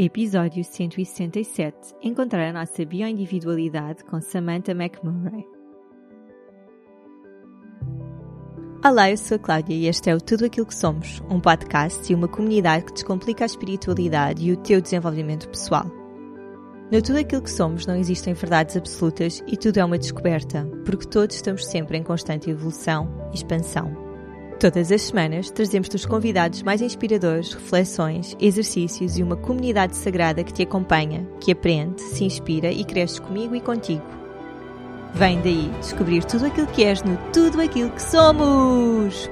Episódio 167 Encontrar a nossa bioindividualidade com Samantha McMurray. Olá, eu sou a Cláudia e este é o Tudo Aquilo que Somos, um podcast e uma comunidade que descomplica a espiritualidade e o teu desenvolvimento pessoal. No Tudo Aquilo que Somos não existem verdades absolutas e tudo é uma descoberta, porque todos estamos sempre em constante evolução e expansão. Todas as semanas trazemos-te os convidados mais inspiradores, reflexões, exercícios e uma comunidade sagrada que te acompanha, que aprende, se inspira e cresce comigo e contigo. Vem daí descobrir tudo aquilo que és no Tudo Aquilo que Somos!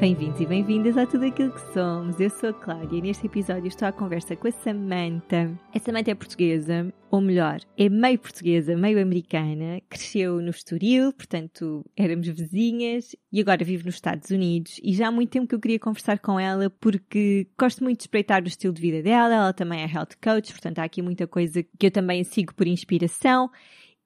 Bem-vindos e bem-vindas a tudo aquilo que somos. Eu sou a Cláudia e neste episódio estou à conversa com a Samantha. A Samantha é portuguesa, ou melhor, é meio portuguesa, meio americana. Cresceu no Estoril, portanto éramos vizinhas e agora vive nos Estados Unidos. E já há muito tempo que eu queria conversar com ela porque gosto muito de espreitar o estilo de vida dela. Ela também é health coach, portanto há aqui muita coisa que eu também sigo por inspiração.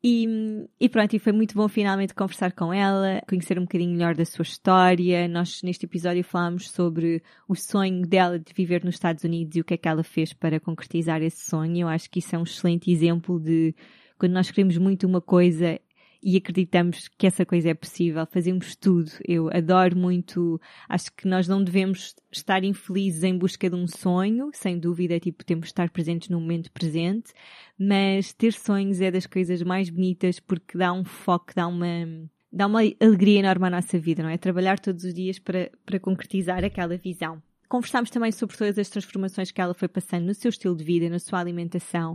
E, e, pronto, e foi muito bom finalmente conversar com ela, conhecer um bocadinho melhor da sua história. Nós neste episódio falámos sobre o sonho dela de viver nos Estados Unidos e o que é que ela fez para concretizar esse sonho. Eu acho que isso é um excelente exemplo de quando nós queremos muito uma coisa e acreditamos que essa coisa é possível, fazemos tudo. Eu adoro muito, acho que nós não devemos estar infelizes em busca de um sonho, sem dúvida, tipo, temos de estar presentes no momento presente, mas ter sonhos é das coisas mais bonitas porque dá um foco, dá uma, dá uma alegria enorme à nossa vida, não é? Trabalhar todos os dias para, para concretizar aquela visão. Conversámos também sobre todas as transformações que ela foi passando no seu estilo de vida, na sua alimentação,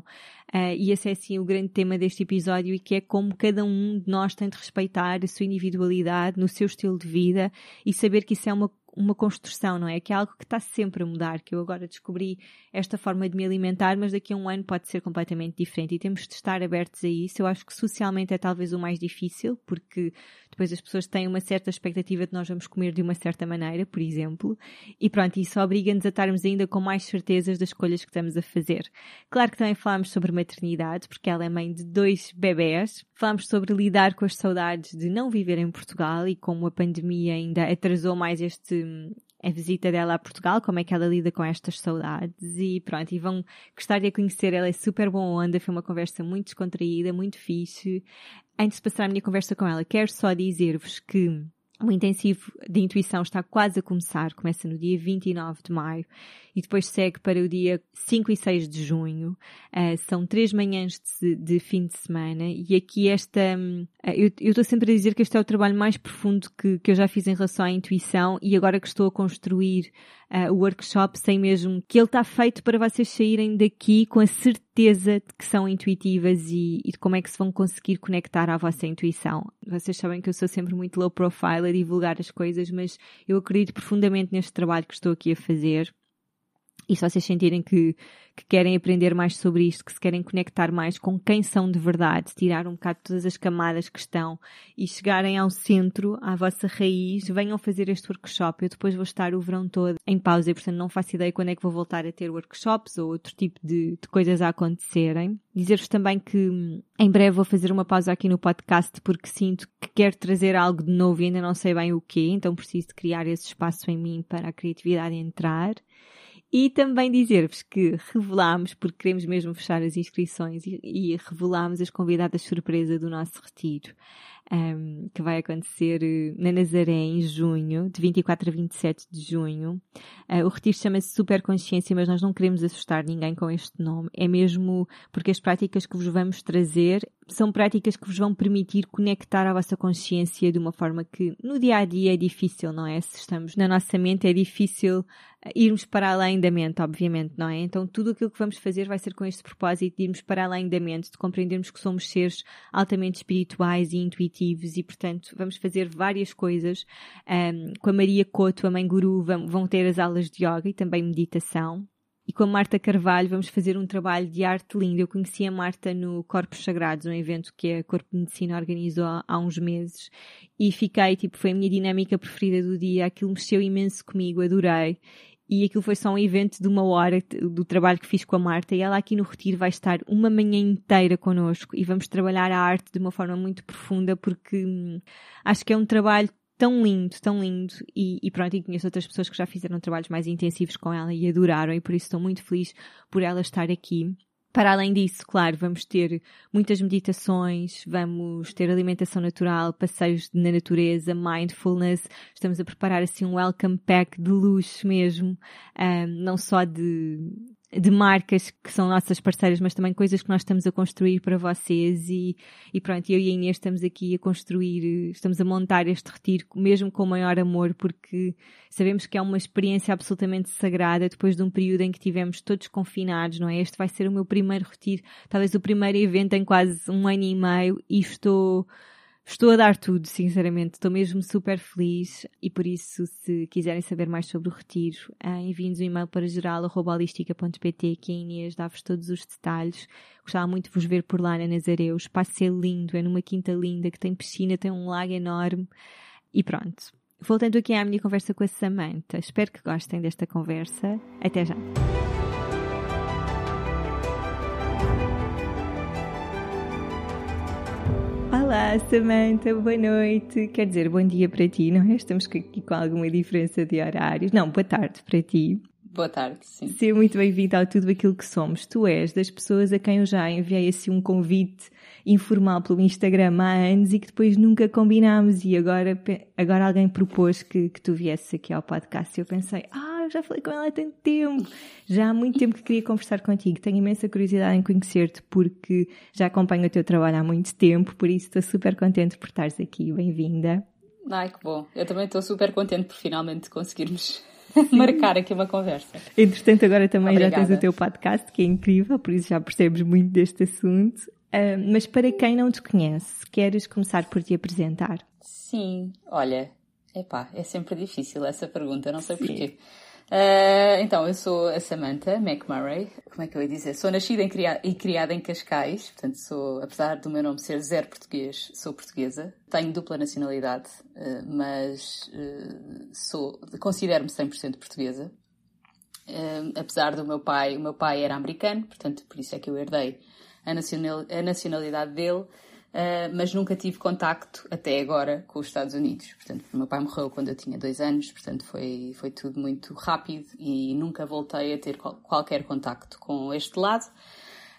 uh, e esse é assim o grande tema deste episódio e que é como cada um de nós tem de respeitar a sua individualidade no seu estilo de vida e saber que isso é uma uma construção, não é? Que é algo que está sempre a mudar, que eu agora descobri esta forma de me alimentar, mas daqui a um ano pode ser completamente diferente e temos de estar abertos a isso. Eu acho que socialmente é talvez o mais difícil, porque depois as pessoas têm uma certa expectativa de nós vamos comer de uma certa maneira, por exemplo, e pronto, isso obriga-nos a estarmos ainda com mais certezas das escolhas que estamos a fazer. Claro que também falámos sobre maternidade, porque ela é mãe de dois bebés, falámos sobre lidar com as saudades de não viver em Portugal e como a pandemia ainda atrasou mais este a visita dela a Portugal, como é que ela lida com estas saudades e pronto, e vão gostar de a conhecer, ela é super boa onda, foi uma conversa muito descontraída, muito fixe. Antes de passar a minha conversa com ela, quero só dizer-vos que o intensivo de intuição está quase a começar, começa no dia 29 de maio e depois segue para o dia 5 e 6 de junho. Uh, são três manhãs de, de, fim de semana e aqui esta, uh, eu estou sempre a dizer que este é o trabalho mais profundo que, que eu já fiz em relação à intuição e agora que estou a construir uh, o workshop, sei mesmo que ele está feito para vocês saírem daqui com a certeza de que são intuitivas e, e de como é que se vão conseguir conectar à vossa intuição. Vocês sabem que eu sou sempre muito low profile a divulgar as coisas, mas eu acredito profundamente neste trabalho que estou aqui a fazer. E se vocês sentirem que, que querem aprender mais sobre isto, que se querem conectar mais com quem são de verdade, tirar um bocado todas as camadas que estão e chegarem ao centro, à vossa raiz, venham fazer este workshop. Eu depois vou estar o verão todo em pausa e, portanto, não faço ideia quando é que vou voltar a ter workshops ou outro tipo de, de coisas a acontecerem. Dizer-vos também que hum, em breve vou fazer uma pausa aqui no podcast porque sinto que quero trazer algo de novo e ainda não sei bem o quê, então preciso de criar esse espaço em mim para a criatividade entrar. E também dizer-vos que revelámos, porque queremos mesmo fechar as inscrições e, e revelámos as convidadas surpresa do nosso retiro um, que vai acontecer eh, na Nazaré em junho, de 24 a 27 de junho. Uh, o retiro chama-se Super Consciência, mas nós não queremos assustar ninguém com este nome. É mesmo porque as práticas que vos vamos trazer são práticas que vos vão permitir conectar a vossa consciência de uma forma que no dia a dia é difícil, não é? Se estamos na nossa mente é difícil irmos para além da mente, obviamente, não é? Então tudo aquilo que vamos fazer vai ser com este propósito de irmos para além da mente, de compreendermos que somos seres altamente espirituais e intuitivos e, portanto, vamos fazer várias coisas. Um, com a Maria Couto, a mãe guru, vão, ter as aulas de yoga e também meditação. E com a Marta Carvalho vamos fazer um trabalho de arte lindo. Eu conheci a Marta no Corpos Sagrados, um evento que a Corpo de Medicina organizou há uns meses. E fiquei, tipo, foi a minha dinâmica preferida do dia. Aquilo mexeu imenso comigo, adorei e aquilo foi só um evento de uma hora do trabalho que fiz com a Marta e ela aqui no Retiro vai estar uma manhã inteira connosco e vamos trabalhar a arte de uma forma muito profunda porque hum, acho que é um trabalho tão lindo, tão lindo. E, e pronto, e conheço outras pessoas que já fizeram trabalhos mais intensivos com ela e adoraram, e por isso estou muito feliz por ela estar aqui. Para além disso, claro, vamos ter muitas meditações, vamos ter alimentação natural, passeios na natureza, mindfulness. Estamos a preparar assim um welcome pack de luxo mesmo, um, não só de de marcas que são nossas parceiras, mas também coisas que nós estamos a construir para vocês e, e pronto, eu e a Inês estamos aqui a construir, estamos a montar este retiro mesmo com o maior amor porque sabemos que é uma experiência absolutamente sagrada depois de um período em que tivemos todos confinados, não é? Este vai ser o meu primeiro retiro, talvez o primeiro evento em quase um ano e meio e estou Estou a dar tudo, sinceramente. Estou mesmo super feliz e por isso, se quiserem saber mais sobre o retiro, eh, enviem-nos um e-mail para geral.holistica.pt que a Inês dá-vos todos os detalhes. Gostava muito de vos ver por lá na Nazaré. O espaço é lindo, é numa quinta linda que tem piscina, tem um lago enorme. E pronto. Voltando aqui à minha conversa com a Samantha. Espero que gostem desta conversa. Até já. Olá, Samantha, boa noite. Quer dizer, bom dia para ti, não é? Estamos aqui com alguma diferença de horários. Não, boa tarde para ti. Boa tarde, sim. Seja muito bem-vindo ao Tudo Aquilo que Somos. Tu és das pessoas a quem eu já enviei assim um convite informal pelo Instagram há anos e que depois nunca combinámos e agora, agora alguém propôs que, que tu viesses aqui ao podcast e eu pensei, ah, eu já falei com ela há tanto tempo. Já há muito tempo que queria conversar contigo. Tenho imensa curiosidade em conhecer-te porque já acompanho o teu trabalho há muito tempo, por isso estou super contente por estares aqui. Bem-vinda. Ai, que bom. Eu também estou super contente por finalmente conseguirmos marcar aqui uma conversa. Entretanto, agora também Obrigada. já tens o teu podcast, que é incrível, por isso já percebes muito deste assunto. Uh, mas para quem não te conhece, queres começar por te apresentar? Sim, olha, epá, é sempre difícil essa pergunta, não sei Sim. porquê. Uh, então, eu sou a Samantha McMurray. Como é que eu ia dizer? Sou nascida e criada em Cascais, portanto, sou, apesar do meu nome ser zero português, sou portuguesa. Tenho dupla nacionalidade, uh, mas uh, sou, considero-me 100% portuguesa. apesar do meu pai, o meu pai era americano, portanto, por isso é que eu herdei a, nacional, a nacionalidade dele. Uh, mas nunca tive contacto até agora com os Estados Unidos. Portanto, meu pai morreu quando eu tinha dois anos, portanto foi, foi tudo muito rápido e nunca voltei a ter qual, qualquer contacto com este lado.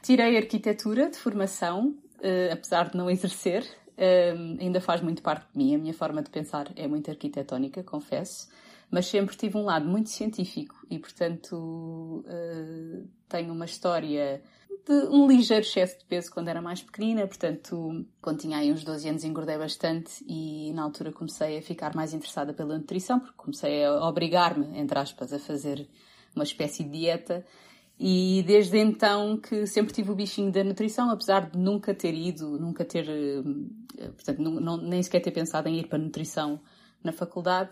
Tirei arquitetura de formação, uh, apesar de não exercer, uh, ainda faz muito parte de mim. A minha forma de pensar é muito arquitetónica, confesso, mas sempre tive um lado muito científico e, portanto, tenho uma história de um ligeiro excesso de peso quando era mais pequenina, portanto, quando tinha aí uns 12 anos engordei bastante e na altura comecei a ficar mais interessada pela nutrição, porque comecei a obrigar-me, entre aspas, a fazer uma espécie de dieta. E desde então que sempre tive o bichinho da nutrição, apesar de nunca ter ido, nunca ter, eh, portanto, não, nem sequer ter pensado em ir para nutrição na faculdade.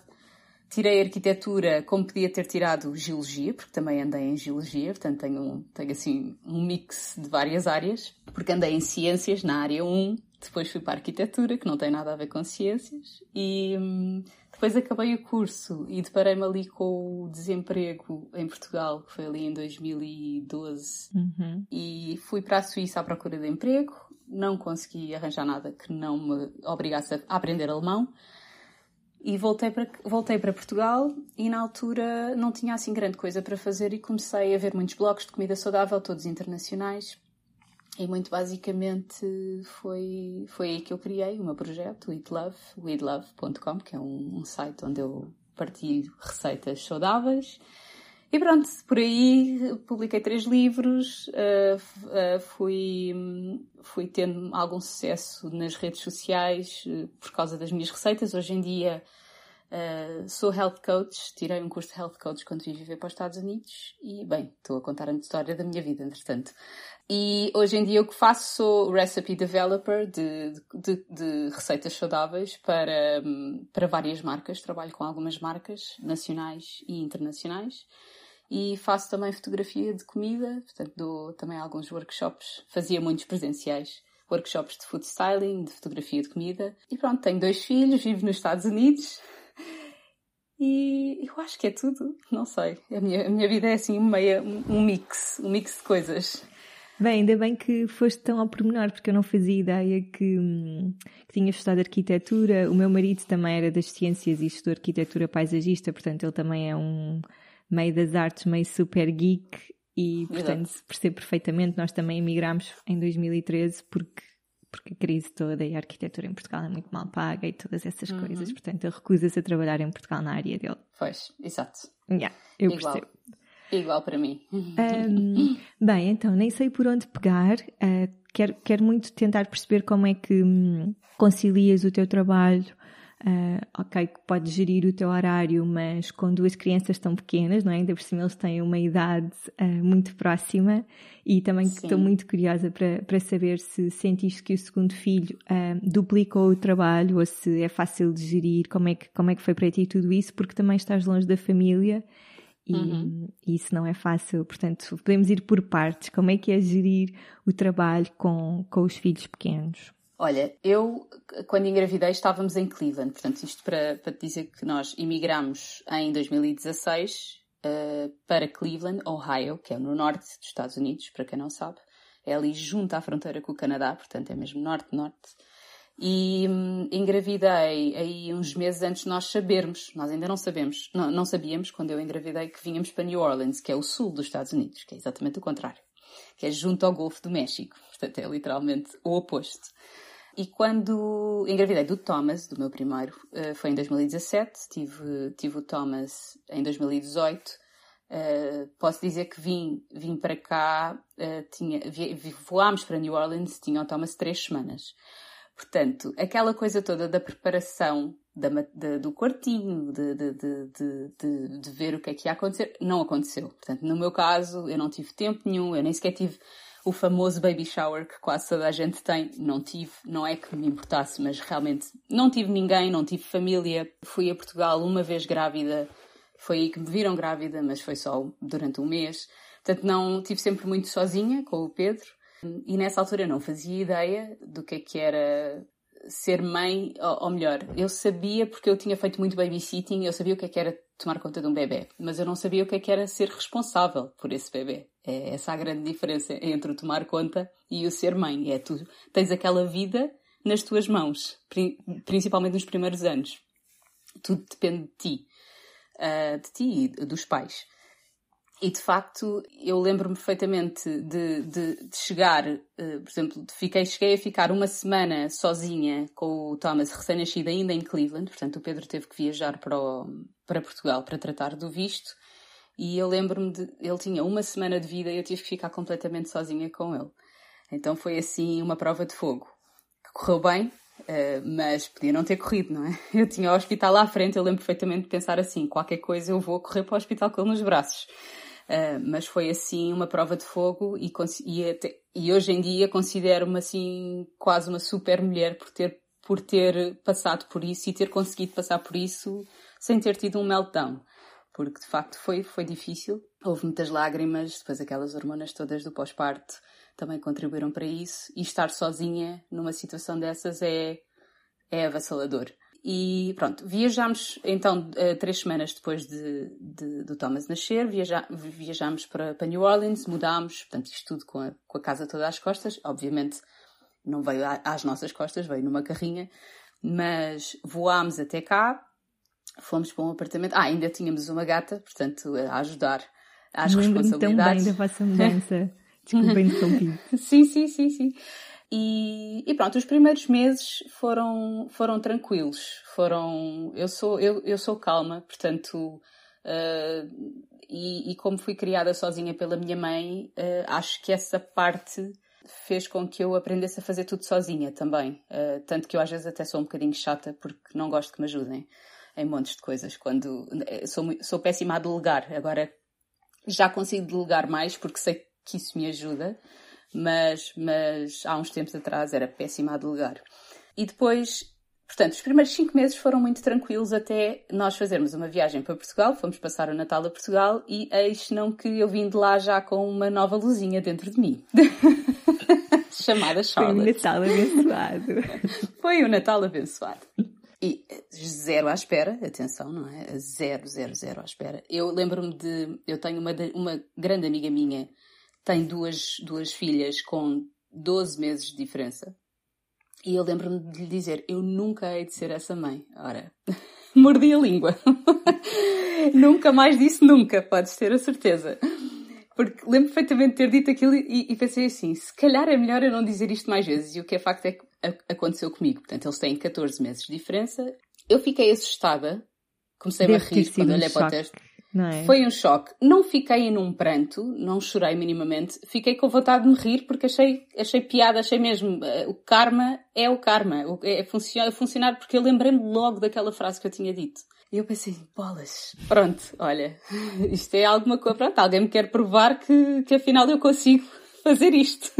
Tirei arquitetura como podia ter tirado geologia, porque também andei em geologia, portanto tenho, tenho assim um mix de várias áreas, porque andei em ciências na área 1, depois fui para a arquitetura, que não tem nada a ver com ciências, e hum, depois acabei o curso e deparei-me ali com o desemprego em Portugal, que foi ali em 2012, uhum. e fui para a Suíça à procura de emprego, não consegui arranjar nada que não me obrigasse a aprender alemão, e voltei para, voltei para Portugal e na altura não tinha assim grande coisa para fazer e comecei a ver muitos blogs de comida saudável, todos internacionais. E muito basicamente foi, foi aí que eu criei o meu projeto, Eat Love, weedlove.com, que é um, um site onde eu partilho receitas saudáveis. E pronto, por aí publiquei três livros, uh, uh, fui, fui tendo algum sucesso nas redes sociais uh, por causa das minhas receitas. Hoje em dia sou health coach, tirei um curso de health coach quando vim viver para os Estados Unidos e, bem, estou a contar a história da minha vida, entretanto. E hoje em dia o que faço sou recipe developer de, de, de receitas saudáveis para, para várias marcas. Trabalho com algumas marcas nacionais e internacionais e faço também fotografia de comida, portanto dou também alguns workshops, fazia muitos presenciais, workshops de food styling, de fotografia de comida. E pronto, tenho dois filhos, vivo nos Estados Unidos e eu acho que é tudo, não sei. A minha, a minha vida é assim meia, um mix, um mix de coisas. Bem, ainda bem que foste tão ao pormenor, porque eu não fazia ideia que, que tinhas estudado arquitetura. O meu marido também era das ciências e estudou arquitetura paisagista, portanto ele também é um meio das artes, meio super geek e, portanto, Exato. percebo perfeitamente. Nós também emigramos em 2013 porque porque a crise toda e a arquitetura em Portugal é muito mal paga e todas essas uhum. coisas, portanto ele recusa-se a trabalhar em Portugal na área dele. Pois, exato. Yeah, eu Igual. percebo. Igual para mim. Um, bem, então, nem sei por onde pegar. Uh, quero, quero muito tentar perceber como é que um, concilias o teu trabalho. Uh, ok, que podes gerir o teu horário, mas com duas crianças tão pequenas, não é? Ainda por cima eles têm uma idade uh, muito próxima e também estou muito curiosa para, para saber se sentiste que o segundo filho uh, duplicou o trabalho ou se é fácil de gerir, como é, que, como é que foi para ti tudo isso, porque também estás longe da família e, uhum. isso não é fácil. Portanto, podemos ir por partes. Como é que é gerir o trabalho com, com os filhos pequenos? Olha, eu, quando engravidei, estávamos em Cleveland. Portanto, isto para, para te dizer que nós emigramos em 2016 uh, eh, para Cleveland, Ohio, que é no norte dos Estados Unidos, para quem não sabe. É ali junto à fronteira com o Canadá, portanto é mesmo norte-norte e hum, engravidei aí uns meses antes de nós sabermos, nós ainda não sabemos, não, não, sabíamos quando eu engravidei que vínhamos para New Orleans, que é o sul dos Estados Unidos, que é exatamente o contrário, que é junto ao Golfo do México, portanto é literalmente o oposto. E quando engravidei do Thomas, do meu primeiro, eh, foi em 2017, tive, tive o Thomas em 2018, uh, eh, posso dizer que vim, vim para cá, uh, tinha, voámos para New Orleans, tinha o Thomas três semanas. Portanto, aquela coisa toda da preparação da, de, do quartinho, de, de, de, de, ver o que é que ia acontecer, não aconteceu. Portanto, no meu caso, eu não tive tempo nenhum, eu nem sequer tive o famoso baby shower que quase toda a gente tem. Não tive, não é que me importasse, mas realmente não tive ninguém, não tive família. Fui a Portugal uma vez grávida, foi aí que me viram grávida, mas foi só durante um mês. Portanto, não tive sempre muito sozinha com o Pedro. E nessa altura não fazia ideia do que é que era ser mãe, ou, melhor, eu sabia porque eu tinha feito muito babysitting, eu sabia o que é que era tomar conta de um bebê, mas eu não sabia o que é que era ser responsável por esse bebê. É essa a grande diferença entre o tomar conta e o ser mãe. É tu tens aquela vida nas tuas mãos, principalmente nos primeiros anos. Tudo depende de ti, uh, de ti e dos pais. E de facto, eu lembro-me perfeitamente de, de, de chegar, uh, por exemplo, fiquei, cheguei a ficar uma semana sozinha com o Thomas recém-nascido ainda em Cleveland, portanto o Pedro teve que viajar para, o, para Portugal para tratar do visto. E eu lembro-me de, ele tinha uma semana de vida e eu tive que ficar completamente sozinha com ele. Então foi assim uma prova de fogo, que correu bem, uh, mas podia não ter corrido, não é? Eu tinha o hospital à frente, eu lembro perfeitamente de pensar assim, qualquer coisa eu vou correr para o hospital com ele nos braços. Uh, mas foi assim uma prova de fogo e, e, até, e hoje em dia considero-me assim quase uma super mulher por ter, por ter passado por isso e ter conseguido passar por isso sem ter tido um meltdown. Porque de facto foi, foi difícil. Houve muitas lágrimas, depois aquelas hormonas todas do pós-parto também contribuíram para isso. E estar sozinha numa situação dessas é, é avassalador. E pronto, viajámos então eh, três semanas depois de, de do Thomas nascer, viaja, viajámos para, para, New Orleans, mudámos, portanto isto tudo com a, com a casa toda às costas, obviamente não veio às nossas costas, veio numa carrinha, mas voámos até cá, fomos para um apartamento, ah, ainda tínhamos uma gata, portanto a ajudar às responsabilidades. tão bem da vossa mudança. Interromper. sim, sim, sim, sim. E, e, pronto, os primeiros meses foram, foram tranquilos. Foram, eu sou, eu, eu sou calma, portanto, uh, e, e, como fui criada sozinha pela minha mãe, uh, acho que essa parte fez com que eu aprendesse a fazer tudo sozinha também. Uh, tanto que eu às vezes até sou um bocadinho chata porque não gosto que me ajudem em montes de coisas. Quando sou, sou péssima a delegar. Agora já consigo delegar mais porque sei que isso me ajuda mas, mas há uns tempos atrás era péssima a delegar. E depois, portanto, os primeiros cinco meses foram muito tranquilos até nós fazermos uma viagem para Portugal, fomos passar o Natal a Portugal e eis não que eu vim de lá já com uma nova luzinha dentro de mim. Chamada Charlotte. Foi o Natal abençoado. Foi o Natal abençoado. E zero à espera, atenção, não é? Zero, zero, zero à espera. Eu lembro-me de. Eu tenho uma, uma grande amiga minha tem duas, duas filhas com 12 meses de diferença. E eu lembro-me de lhe dizer: Eu nunca hei de ser essa mãe. Ora, mordi a língua. nunca mais disse nunca, podes ter a certeza. Porque lembro perfeitamente de ter dito aquilo e, e, pensei assim: se calhar é melhor eu não dizer isto mais vezes. E o que é facto é que aconteceu comigo. Portanto, eles têm 14 meses de diferença. Eu fiquei assustada. Comecei a rir quando olhei para o teste. É? Foi um choque. Não fiquei num pranto, não chorei minimamente. Fiquei com vontade de me rir porque achei, achei piada, achei mesmo. Uh, o karma é o karma. É, funciona, funcionar porque eu lembrei-me logo daquela frase que eu tinha dito. E eu pensei, bolas, pronto, olha, isto é alguma coisa, pronto, alguém me quer provar que, que afinal eu consigo fazer isto.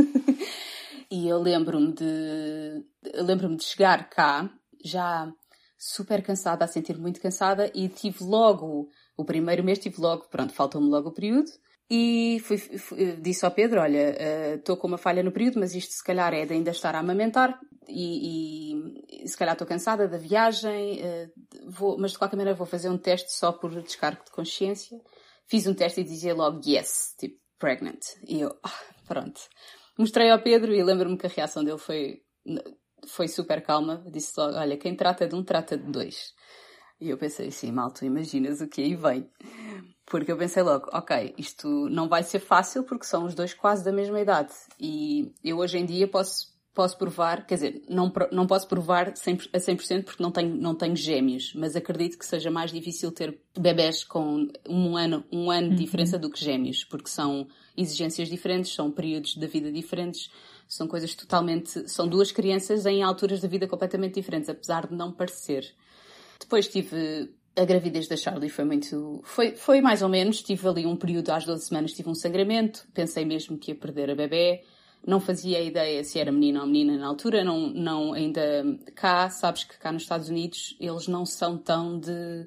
e eu lembro-me de, lembro-me de chegar cá, já super cansada, a sentir muito cansada, e tive logo o primeiro mês tive logo, pronto, faltou-me logo o período. E fui, fui, disse ao Pedro, olha, estou uh, com uma falha no período, mas isto se calhar é de ainda estar a amamentar e, e, se calhar estou cansada da viagem, uh, vou, mas de qualquer maneira vou fazer um teste só por descargo de consciência. Fiz um teste e dizia logo yes, tipo pregnant. E eu, ah, pronto. Mostrei ao Pedro e lembro-me que a reação dele foi, foi super calma. Disse logo, olha, quem trata de um, trata de dois. E eu pensei assim, mal, tu imaginas o que aí vem. Porque eu pensei logo, ok, isto não vai ser fácil porque são os dois quase da mesma idade. E eu hoje em dia posso, posso provar, quer dizer, não, não posso provar 100, a 100% porque não tenho, não tenho gêmeos, mas acredito que seja mais difícil ter bebés com um ano, um ano de uhum. diferença do que gêmeos, porque são exigências diferentes, são períodos da vida diferentes, são coisas totalmente, são duas crianças em alturas da vida completamente diferentes, apesar de não parecer. Depois tive a gravidez da Charlie foi muito. Foi, foi mais ou menos. Tive ali um período, às 12 semanas, tive um sangramento. Pensei mesmo que ia perder a bebê. Não fazia ideia se era menino ou menina na altura. Não, não ainda cá, sabes que cá nos Estados Unidos eles não são tão de,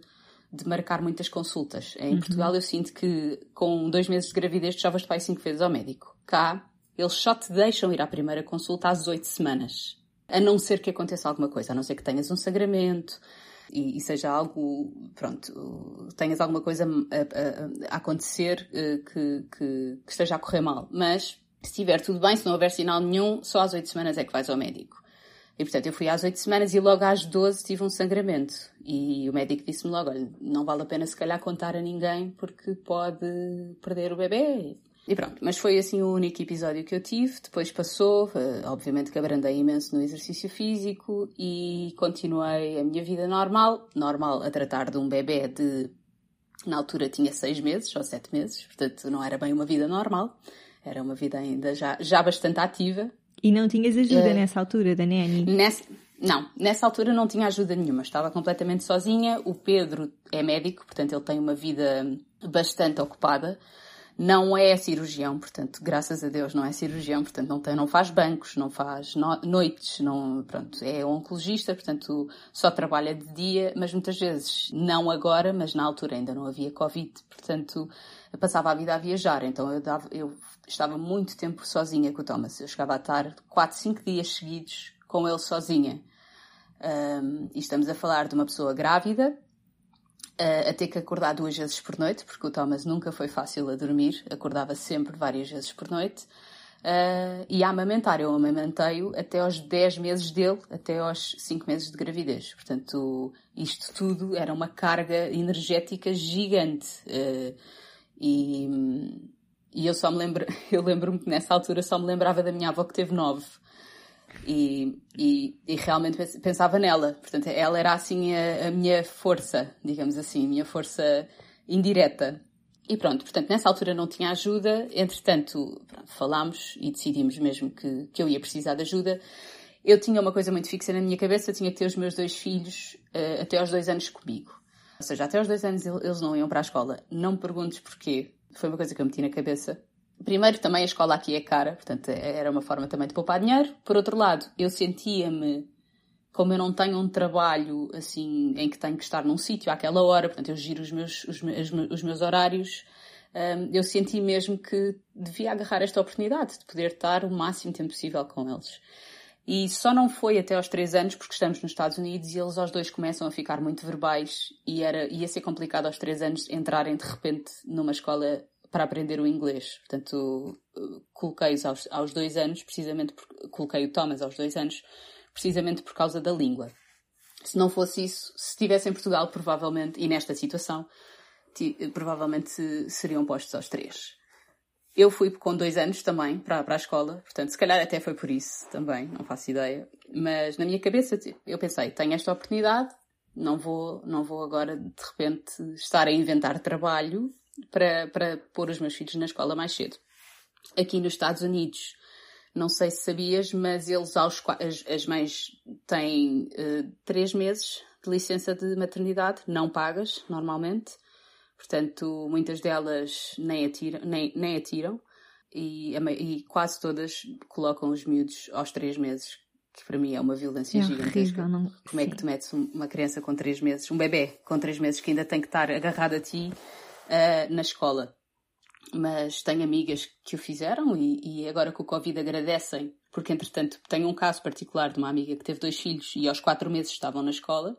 de marcar muitas consultas. Em uhum. Portugal eu sinto que com dois meses de gravidez já vais para cinco vezes ao médico. Cá eles só te deixam ir à primeira consulta às oito semanas. A não ser que aconteça alguma coisa, a não ser que tenhas um sangramento, e, e seja algo, pronto, tenhas alguma coisa a, a, a acontecer eh, que, que, que, esteja a correr mal. Mas se estiver tudo bem, se não houver sinal nenhum, só às oito semanas é que vais ao médico. E portanto eu fui às oito semanas e logo às doze tive um sangramento. E o médico disse-me logo, olha, não vale a pena se calhar contar a ninguém porque pode perder o bebê. E pronto, mas foi assim o único episódio que eu tive. Depois passou, uh, obviamente que abrandei imenso no exercício físico e continuei a minha vida normal. Normal a tratar de um bebê de. Na altura tinha seis meses ou sete meses, portanto não era bem uma vida normal. Era uma vida ainda já, já bastante ativa. E não tinhas ajuda uh, nessa altura da Nanny? Nessa, não, nessa altura não tinha ajuda nenhuma. Estava completamente sozinha. O Pedro é médico, portanto ele tem uma vida bastante ocupada não é cirurgião, portanto, graças a Deus não é cirurgião, portanto, não, tem, não faz bancos, não faz no, noites, não, pronto, é oncologista, portanto, só trabalha de dia, mas muitas vezes, não agora, mas na altura ainda não havia Covid, portanto, passava a vida a viajar, então eu, dava, eu estava muito tempo sozinha com o Thomas, eu chegava a estar 4, 5 dias seguidos com ele sozinha. Um, e estamos a falar de uma pessoa grávida, a ter que acordar duas vezes por noite, porque o Thomas nunca foi fácil a dormir, acordava sempre várias vezes por noite. Uh, e a amamentar, eu amamentei-o até aos 10 meses dele, até aos 5 meses de gravidez. Portanto, isto tudo era uma carga energética gigante. Uh, e, e eu só me lembro, eu lembro-me que nessa altura só me lembrava da minha avó que teve 9. E, e, e, realmente pensava nela. Portanto, ela era assim a, a, minha força, digamos assim, a minha força indireta. E pronto, portanto, nessa altura não tinha ajuda. Entretanto, pronto, falámos e decidimos mesmo que, que eu ia precisar de ajuda. Eu tinha uma coisa muito fixa na minha cabeça, eu tinha que ter os meus dois filhos uh, até aos dois anos comigo. Ou seja, até aos dois anos eles não iam para a escola. Não me perguntes porquê. Foi uma coisa que eu meti na cabeça. Primeiro, também a escola aqui é cara, portanto era uma forma também de poupar dinheiro. Por outro lado, eu sentia-me, como eu não tenho um trabalho assim em que tenho que estar num sítio àquela hora, portanto eu giro os meus, os, os meus horários, um, eu senti mesmo que devia agarrar esta oportunidade de poder estar o máximo tempo possível com eles. E só não foi até aos três anos, porque estamos nos Estados Unidos e eles aos dois começam a ficar muito verbais e era, ia ser complicado aos três anos entrarem de repente numa escola para aprender o inglês. Portanto, coloquei-os aos, aos dois anos, precisamente, por, coloquei o Thomas aos dois anos, precisamente por causa da língua. Se não fosse isso, se estivesse em Portugal, provavelmente, e nesta situação, provavelmente seriam postos aos três. Eu fui com dois anos também para, para a escola, portanto, se calhar até foi por isso também, não faço ideia. Mas na minha cabeça eu pensei, tenho esta oportunidade, não vou, não vou agora de repente estar a inventar trabalho para, para pôr os meus filhos na escola mais cedo. Aqui nos Estados Unidos, não sei se sabias, mas eles aos as, as mães têm uh, três meses de licença de maternidade, não pagas normalmente. Portanto, muitas delas nem atiram, nem, nem atiram e, e, quase todas colocam os miúdos aos três meses, que para mim é uma violência é gigantesca. Horrível, não... Como é que tu metes uma criança com três meses, um bebê com três meses que ainda tem que estar agarrado a ti uh, na escola? Mas tenho amigas que o fizeram e, e agora com o Covid agradecem, porque entretanto tenho um caso particular de uma amiga que teve dois filhos e aos quatro meses estavam na escola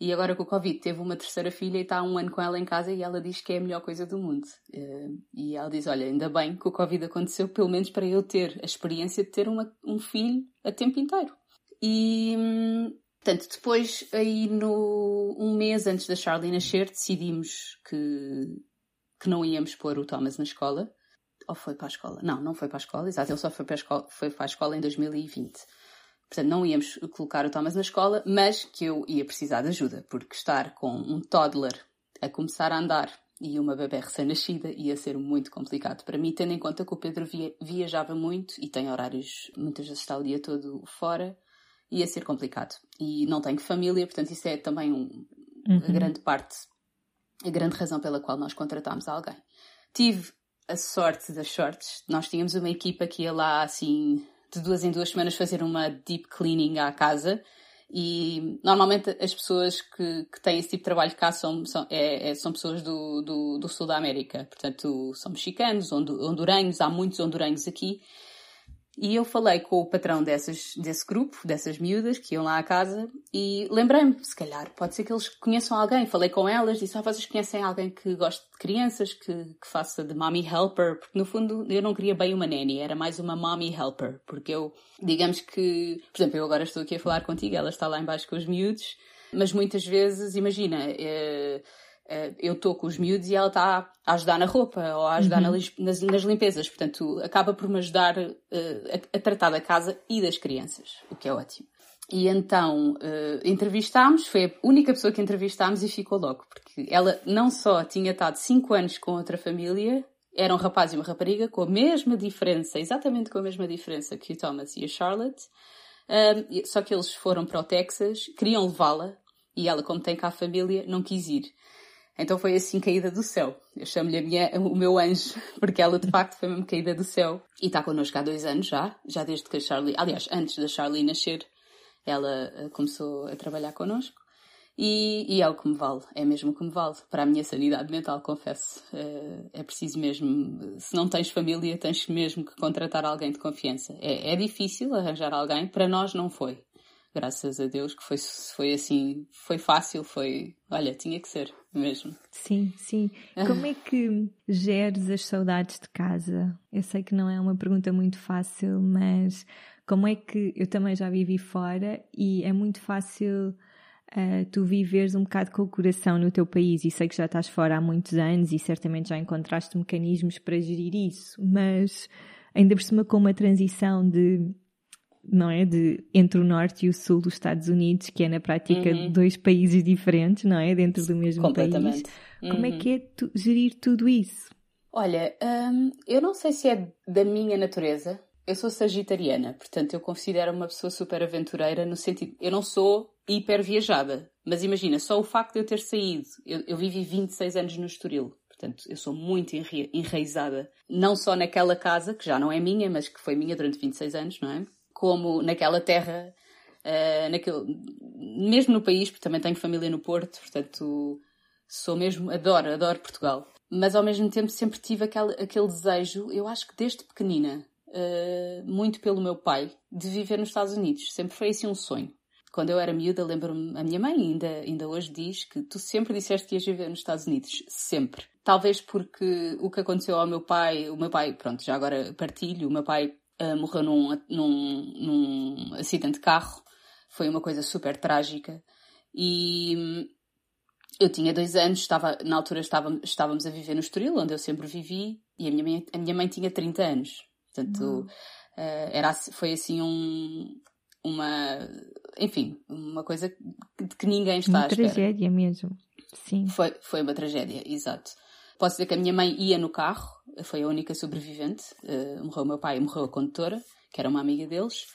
e agora com o Covid teve uma terceira filha e está há um ano com ela em casa e ela diz que é a melhor coisa do mundo. Eh, e ela diz: Olha, ainda bem que o Covid aconteceu, pelo menos para eu ter a experiência de ter uma, um filho a tempo inteiro. E, portanto, depois, aí no um mês antes da Charlie nascer, decidimos que, que não íamos pôr o Thomas na escola. Ou foi para a escola? Não, não foi para a escola, exato, ele só foi para a escola, foi para a escola em 2020. Portanto, não íamos colocar o Thomas na escola, mas que eu ia precisar de ajuda, porque estar com um toddler a começar a andar e uma bebê recém-nascida ia ser muito complicado para mim, tendo em conta que o Pedro via, viajava muito e tem horários, muitas vezes está o dia todo fora, ia ser complicado. E não tenho família, portanto, isso é também um, uhum. a grande parte, a grande razão pela qual nós contratámos alguém. Tive a sorte das sortes, nós tínhamos uma equipa que ia lá assim de duas em duas semanas fazer uma deep cleaning à casa. E normalmente as pessoas que, que têm esse tipo de trabalho cá são, são, é, é, são pessoas do, do, do, sul da América. Portanto, são mexicanos, honduranhos, há muitos honduranhos aqui. E eu falei com o patrão dessas, desse grupo, dessas miúdas que iam lá à casa, e lembrei-me, se calhar, pode ser que eles conheçam alguém. Falei com elas, disse, ah, vocês conhecem alguém que goste de crianças, que, que faça de mommy helper? Porque no fundo eu não queria bem uma nanny, era mais uma mommy helper. Porque eu, digamos que, por exemplo, eu agora estou aqui a falar contigo, ela está lá embaixo com os miúdos, mas muitas vezes, imagina, eh, eu estou com os miúdos e ela está a ajudar na roupa ou a ajudar uhum. nas, nas, limpezas. Portanto, acaba por me ajudar uh, a, a, tratar da casa e das crianças, o que é ótimo. E então uh, entrevistámos, foi a única pessoa que entrevistámos e ficou logo, porque ela não só tinha estado 5 anos com outra família, era um rapaz e uma rapariga com a mesma diferença, exatamente com a mesma diferença que o Thomas e a Charlotte, uh, só que eles foram para o Texas, queriam levá-la, e ela, como tem cá a família, não quis ir. Então foi assim caída do céu. Eu chamo-lhe o meu anjo, porque ela de facto foi mesmo caída do céu. E está connosco há dois anos já, já desde que a Charlie, aliás, antes da Charlie nascer, ela eh, começou a trabalhar connosco. E, e, é o que me vale, é mesmo o que me vale. Para a minha sanidade mental, confesso. É, é preciso mesmo, se não tens família, tens mesmo que contratar alguém de confiança. É, é difícil arranjar alguém, para nós não foi graças a Deus, que foi, foi assim, foi fácil, foi, olha, tinha que ser mesmo. Sim, sim. Como é que geres as saudades de casa? Eu sei que não é uma pergunta muito fácil, mas como é que eu também já vivi fora e é muito fácil uh, tu viveres um bocado com o coração no teu país e sei que já estás fora há muitos anos e certamente já encontraste mecanismos para gerir isso, mas ainda por cima com uma transição de não é? De, entre o norte e o sul dos Estados Unidos, que é na prática uhum. dois países diferentes, não é? Dentro do mesmo Completamente. país. Uhum. Como é que é tu, gerir tudo isso? Olha, hum, eu não sei se é da minha natureza. Eu sou sagitariana, portanto eu considero uma pessoa super aventureira no sentido. Eu não sou hiper viajada, mas imagina, só o facto de eu ter saído. Eu, eu vivi 26 anos no Estoril, portanto eu sou muito enraizada. Não só naquela casa, que já não é minha, mas que foi minha durante 26 anos, não é? Como naquela terra, uh, naquele, mesmo no país, porque também tenho família no Porto, portanto sou mesmo, adoro, adoro Portugal. Mas ao mesmo tempo sempre tive aquele, aquele desejo, eu acho que desde pequenina, uh, muito pelo meu pai, de viver nos Estados Unidos. Sempre foi assim um sonho. quando eu era miúda, lembro-me, a minha mãe ainda, ainda hoje diz que tu sempre disseste que ias viver nos Estados Unidos. Sempre. Talvez porque o que aconteceu ao meu pai, o meu pai, pronto, já agora partilho, o meu pai uh, morreu num, num, num acidente de carro. Foi uma coisa super trágica. E hum, eu tinha dois anos, estava, na altura estávamos, estávamos a viver no Estoril, onde eu sempre vivi, e a minha mãe, a minha mãe tinha 30 anos. Portanto, uhum. uh, era, foi assim um, uma, enfim, uma coisa de que ninguém está uma à espera. tragédia mesmo. Sim. Foi, foi uma tragédia, exato. Posso dizer que a minha mãe ia no carro, foi a única sobrevivente. Uh, morreu o meu pai e morreu a condutora, que era uma amiga deles.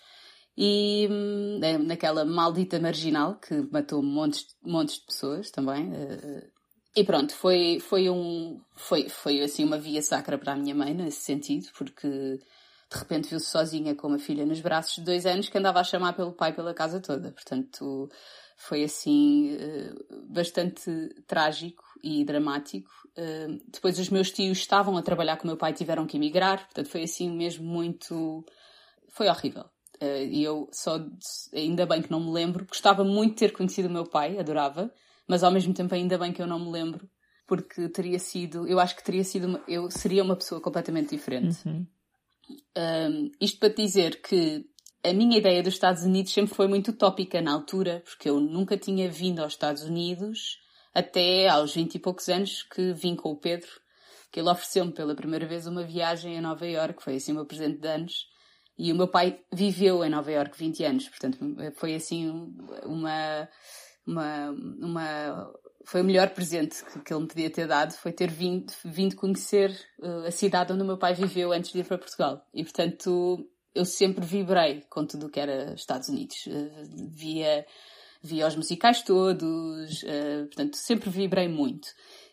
E hum, naquela maldita marginal que matou montes, montes de pessoas também. Uh, e pronto, foi, foi um, foi, foi assim uma via sacra para a minha mãe nesse sentido, porque de repente viu-se sozinha com uma filha nos braços de dois anos que andava a chamar pelo pai pela casa toda. Portanto, foi assim eh, bastante trágico e dramático. Eh, depois os meus tios estavam a trabalhar com o meu pai e tiveram que emigrar, portanto foi assim mesmo muito. Foi horrível. Eh, e eu só, ainda bem que não me lembro, gostava muito de ter conhecido o meu pai, adorava, mas ao mesmo tempo ainda bem que eu não me lembro, porque teria sido, eu acho que teria sido, eu seria uma pessoa completamente diferente. Uhum. Um, isto para dizer que a minha ideia dos Estados Unidos sempre foi muito utópica na altura, porque eu nunca tinha vindo aos Estados Unidos até aos 20 e poucos anos que vim com o Pedro, que ele ofereceu-me pela primeira vez uma viagem a Nova York, foi assim o meu presente de anos, e o meu pai viveu em Nova York 20 anos, portanto foi assim uma, uma, uma foi o melhor presente que, ele me podia ter dado, foi ter vindo, vindo conhecer uh, a cidade onde o meu pai viveu antes de ir para Portugal. E, portanto, eu sempre vibrei com tudo o que era Estados Unidos. Uh, via, via os musicais todos, uh, portanto, sempre vibrei muito.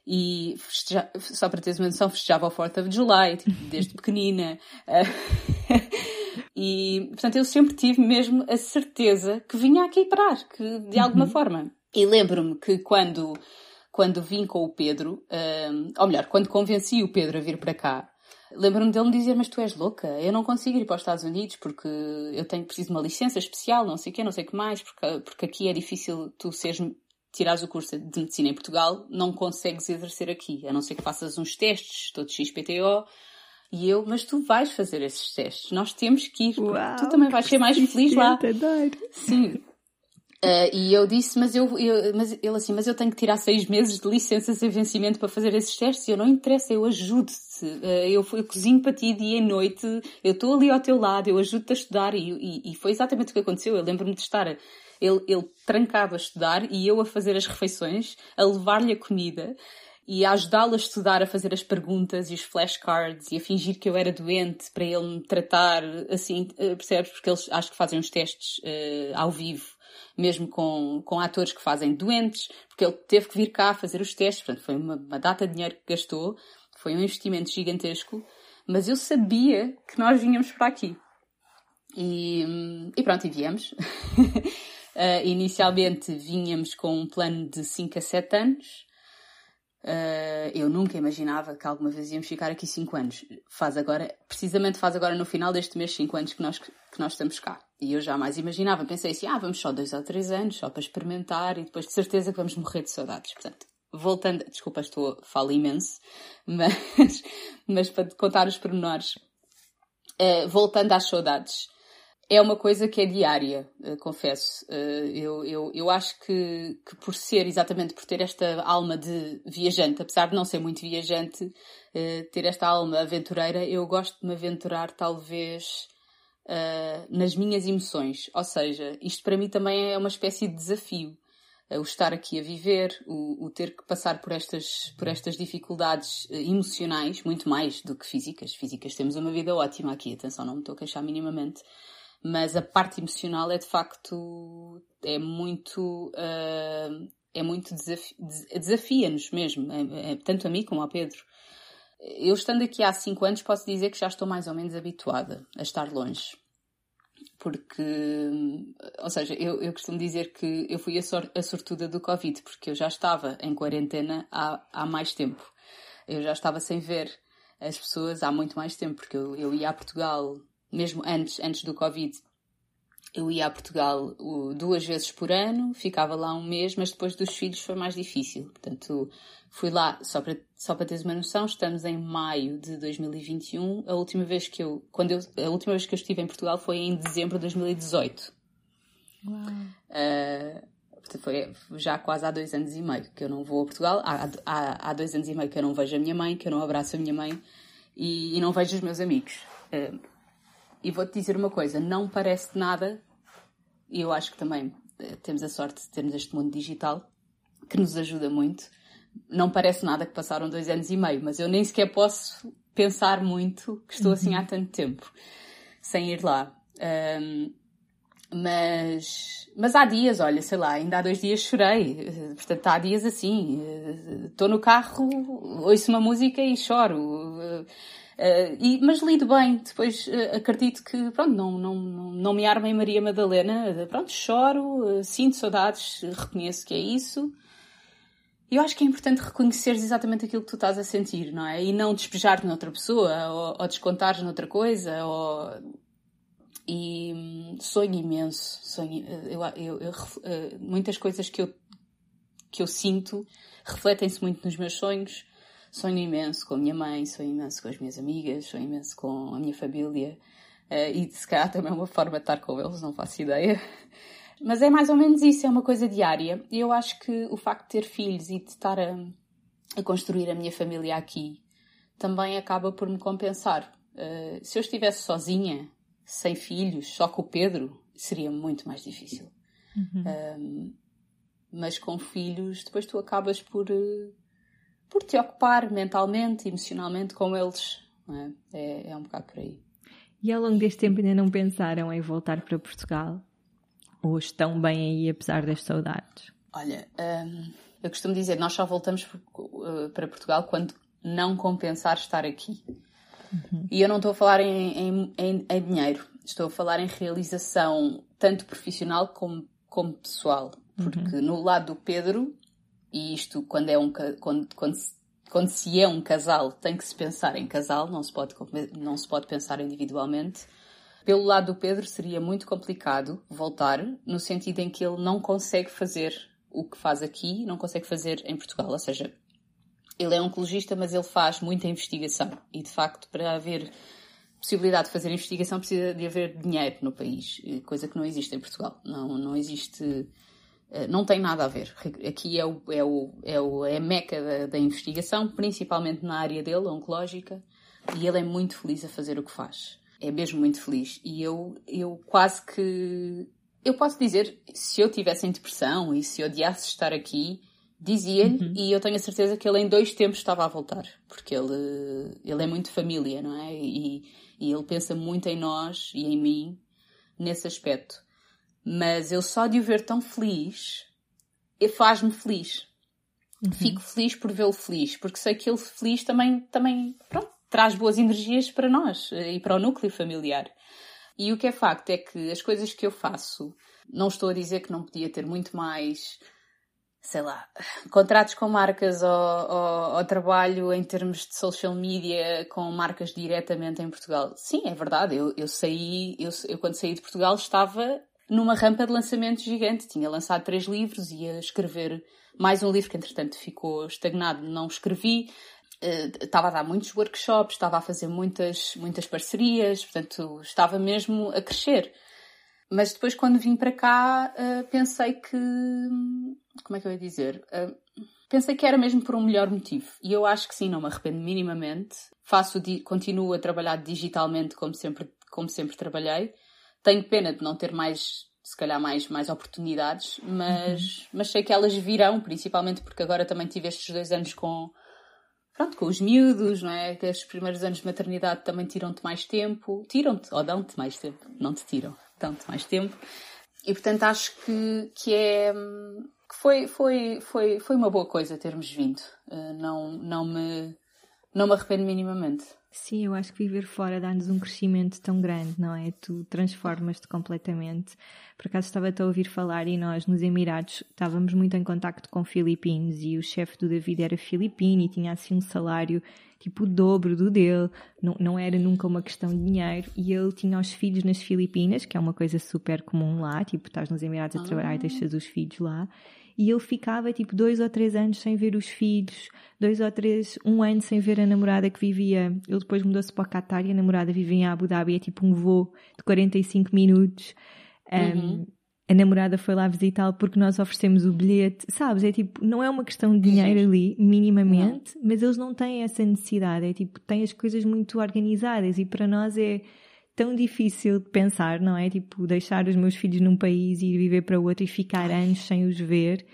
E festeja, só para teres uma noção, festejava o 4 of July, tipo, desde pequenina. e, portanto, eu sempre tive mesmo a certeza que vinha aqui parar, que de alguma uhum. forma e lembro-me que quando, quando vim com o Pedro, um, ou melhor, quando convenci o Pedro a vir para cá, lembro-me dele me dizer, mas tu és louca, eu não consigo ir para os Estados Unidos porque eu tenho preciso de uma licença especial, não sei o quê, não sei o que mais, porque, porque aqui é difícil tu seres, tirares o curso de medicina em Portugal, não consegues exercer aqui, a não ser que faças uns testes, todos XPTO, e eu, mas tu vais fazer esses testes, nós temos que ir, Uau, tu também vais ser mais feliz lá. Sim, Uh, e eu disse, mas eu, eu, mas ele assim, mas eu tenho que tirar seis meses de licença sem vencimento para fazer esses testes eu não interessa, eu ajudo-te. Uh, eu, eu cozinho para ti dia e noite, eu estou ali ao teu lado, eu ajudo-te a estudar e, e, e, foi exatamente o que aconteceu. Eu lembro-me de estar ele, ele trancado a estudar e eu a fazer as refeições, a levar-lhe a comida e a ajudá-lo a estudar, a fazer as perguntas e os flashcards e a fingir que eu era doente para ele me tratar, assim, eh, percebes? Porque eles acho que fazem os testes uh, ao vivo mesmo com, com atores que fazem doentes, porque ele teve que vir cá fazer os testes, portanto foi uma, uma data de dinheiro que gastou, foi um investimento gigantesco, mas eu sabia que nós vinhamos para aqui. E, e pronto, e viemos. uh, inicialmente vinhamos com um plano de 5 a 7 anos, Uh, eu nunca imaginava que alguma vez íamos ficar aqui 5 anos. Faz agora, precisamente faz agora no final deste mês 5 anos que nós, que nós estamos cá. E eu jamais imaginava. Pensei assim, ah, vamos só 2 ou 3 anos, só para experimentar e depois de certeza que vamos morrer de saudades. Portanto, voltando, desculpa, estou, falo imenso, mas, mas para contar os pormenores, uh, voltando às saudades é uma coisa que é diária, uh, confesso. Uh, eu, eu, eu acho que, que por ser, exatamente por ter esta alma de viajante, apesar de não ser muito viajante, uh, ter esta alma aventureira, eu gosto de me aventurar talvez nas minhas emoções. Ou seja, isto para mim também é uma espécie de desafio. o estar aqui a viver, o, o, ter que passar por estas, por estas dificuldades emocionais, muito mais do que físicas. Físicas temos uma vida ótima aqui, atenção, não me estou a queixar minimamente mas a parte emocional é de facto é muito uh, é muito desafi desafia-nos mesmo, é, é, tanto a mim como ao Pedro. Eu estando aqui há cinco anos posso dizer que já estou mais ou menos habituada a estar longe. Porque, ou seja, eu, eu costumo dizer que eu fui a, sor a sortuda do Covid, porque eu já estava em quarentena há, há mais tempo. Eu já estava sem ver as pessoas há muito mais tempo, porque eu, eu ia a Portugal mesmo antes, antes do Covid, eu ia a Portugal duas vezes por ano, ficava lá um mês, mas depois dos filhos foi mais difícil. Portanto, fui lá, só para, só para teres uma noção, estamos em maio de 2021. A última vez que eu, quando eu, a última vez que eu estive em Portugal foi em dezembro de 2018. Uau. Uh, foi já quase há dois anos e meio que eu não vou a Portugal. Há, há, há dois anos e meio que eu não vejo a minha mãe, que eu não abraço a minha mãe e, e não vejo os meus amigos. Uh, e vou-te dizer uma coisa, não parece nada, e eu acho que também uh, temos a sorte de termos este mundo digital, que nos ajuda muito. Não parece nada que passaram dois anos e meio, mas eu nem sequer posso pensar muito que estou uhum. assim há tanto tempo sem ir lá. Um, mas, mas há dias, olha, sei lá, ainda há dois dias chorei. Portanto, há dias assim. Estou no carro, ouço uma música e choro. Uh, e, mas lido bem. Depois uh, acredito que, pronto, não, não, não, me arma em Maria Madalena. Pronto, choro, uh, sinto saudades, reconheço que é isso. E eu acho que é importante reconheceres exatamente aquilo que tu estás a sentir, não é? E não despejar-te noutra pessoa, ou, ou descontares noutra coisa, ou e hum, sonho imenso. Sonho, eu, eu, eu, eh, muitas coisas que eu, que eu sinto refletem-se muito nos meus sonhos. Sonho imenso com a minha mãe, sonho imenso com as minhas amigas, sonho imenso com a minha família. Uh, e se calhar também é uma forma de estar com eles, não faço ideia. Mas é mais ou menos isso, é uma coisa diária. E eu acho que o facto de ter filhos e de estar a, a construir a minha família aqui também acaba por me compensar. Uh, se eu estivesse sozinha, sem filhos, só com o Pedro, seria muito mais difícil. Uhum. Um, mas com filhos, depois tu acabas por, uh, por te ocupar mentalmente, emocionalmente com eles. É? É, é? um bocado por aí. E ao longo deste tempo ainda não pensaram em voltar para Portugal? Ou estão bem aí apesar das saudades? Olha, um, eu costumo dizer, nós só voltamos uh, para Portugal quando não compensar estar aqui. Uhum. E eu não estou a falar em, em, em, em, dinheiro, estou a falar em realização tanto profissional como, como pessoal. Porque uhum. no lado do Pedro, e isto quando é um quando, quando, quando se é um casal, tem que se pensar em casal, não se pode, não se pode pensar individualmente. Pelo lado do Pedro seria muito complicado voltar, no sentido em que ele não consegue fazer o que faz aqui, não consegue fazer em Portugal. Ou seja, ele é oncologista, mas ele faz muita investigação. E, de facto, para haver possibilidade de fazer investigação, precisa de haver dinheiro no país, coisa que não existe em Portugal. Não, não existe. Eh, não tem nada a ver. Aqui é, o, é, o, é, o, é a meca da, da investigação, principalmente na área dele, oncológica, e ele é muito feliz a fazer o que faz. É mesmo muito feliz. E eu, eu quase que. Eu posso dizer, se eu tivesse em depressão e se odiasse estar aqui, dizia-lhe uhum. e eu tenho a certeza que ele em dois tempos estava a voltar, porque ele, ele é muito família, não é? E, e ele pensa muito em nós e em mim nesse aspecto. Mas eu só de o ver tão feliz faz-me feliz. Uhum. Fico feliz por vê-lo feliz, porque sei que ele feliz também, também pronto, traz boas energias para nós e para o núcleo familiar. E o que é facto é que as coisas que eu faço, não estou a dizer que não podia ter muito mais sei lá, contratos com marcas ou, ou, ou, trabalho em termos de social media com marcas diretamente em Portugal. Sim, é verdade. Eu, eu saí, eu, eu quando saí de Portugal estava numa rampa de lançamento gigante. Tinha lançado três livros, ia escrever mais um livro que entretanto ficou estagnado, não escrevi. Uh, estava a dar muitos workshops, estava a fazer muitas, muitas parcerias, portanto estava mesmo a crescer. Mas depois, quando vim para cá, uh, pensei que. Como é que eu ia dizer? Uh, pensei que era mesmo por um melhor motivo. E eu acho que sim, não me arrependo minimamente. Faço, continuo a trabalhar digitalmente como sempre, como sempre trabalhei. Tenho pena de não ter mais, se calhar, mais, mais oportunidades, mas, uhum. mas sei que elas virão, principalmente porque agora também tive estes dois anos com, pronto, com os miúdos, não é? Que os primeiros anos de maternidade também tiram-te mais tempo. Tiram-te, ou dão-te mais tempo. Não te tiram tanto mais tempo. E portanto acho que, que é que foi, foi, foi, foi uma boa coisa termos vindo. Uh, não, não, me, não me arrependo minimamente. Sim, eu acho que viver fora dá-nos um crescimento tão grande, não é? Tu transformas-te completamente. Por acaso estava-te a ouvir falar e nós nos Emirados estávamos muito em contacto com filipinos e o chefe do David era filipino e tinha assim um salário tipo o dobro do dele, não, não era nunca uma questão de dinheiro e ele tinha os filhos nas Filipinas, que é uma coisa super comum lá, tipo estás nos Emirados a trabalhar e ah. deixas os filhos lá e ele ficava tipo dois ou três anos sem ver os filhos, dois ou três, um ano sem ver a namorada que vivia. Ele depois mudou-se para o Qatar e a namorada vivia em Abu Dhabi, é tipo um voo de 45 minutos. Um, A namorada foi lá visitá-lo porque nós oferecemos o bilhete, sabes? É tipo, não é uma questão de dinheiro ali, minimamente, não. mas eles não têm essa necessidade. É tipo, têm as coisas muito organizadas e para nós é tão difícil de pensar, não é? Tipo, deixar os meus filhos num país e ir viver para outro e ficar anos sem os ver.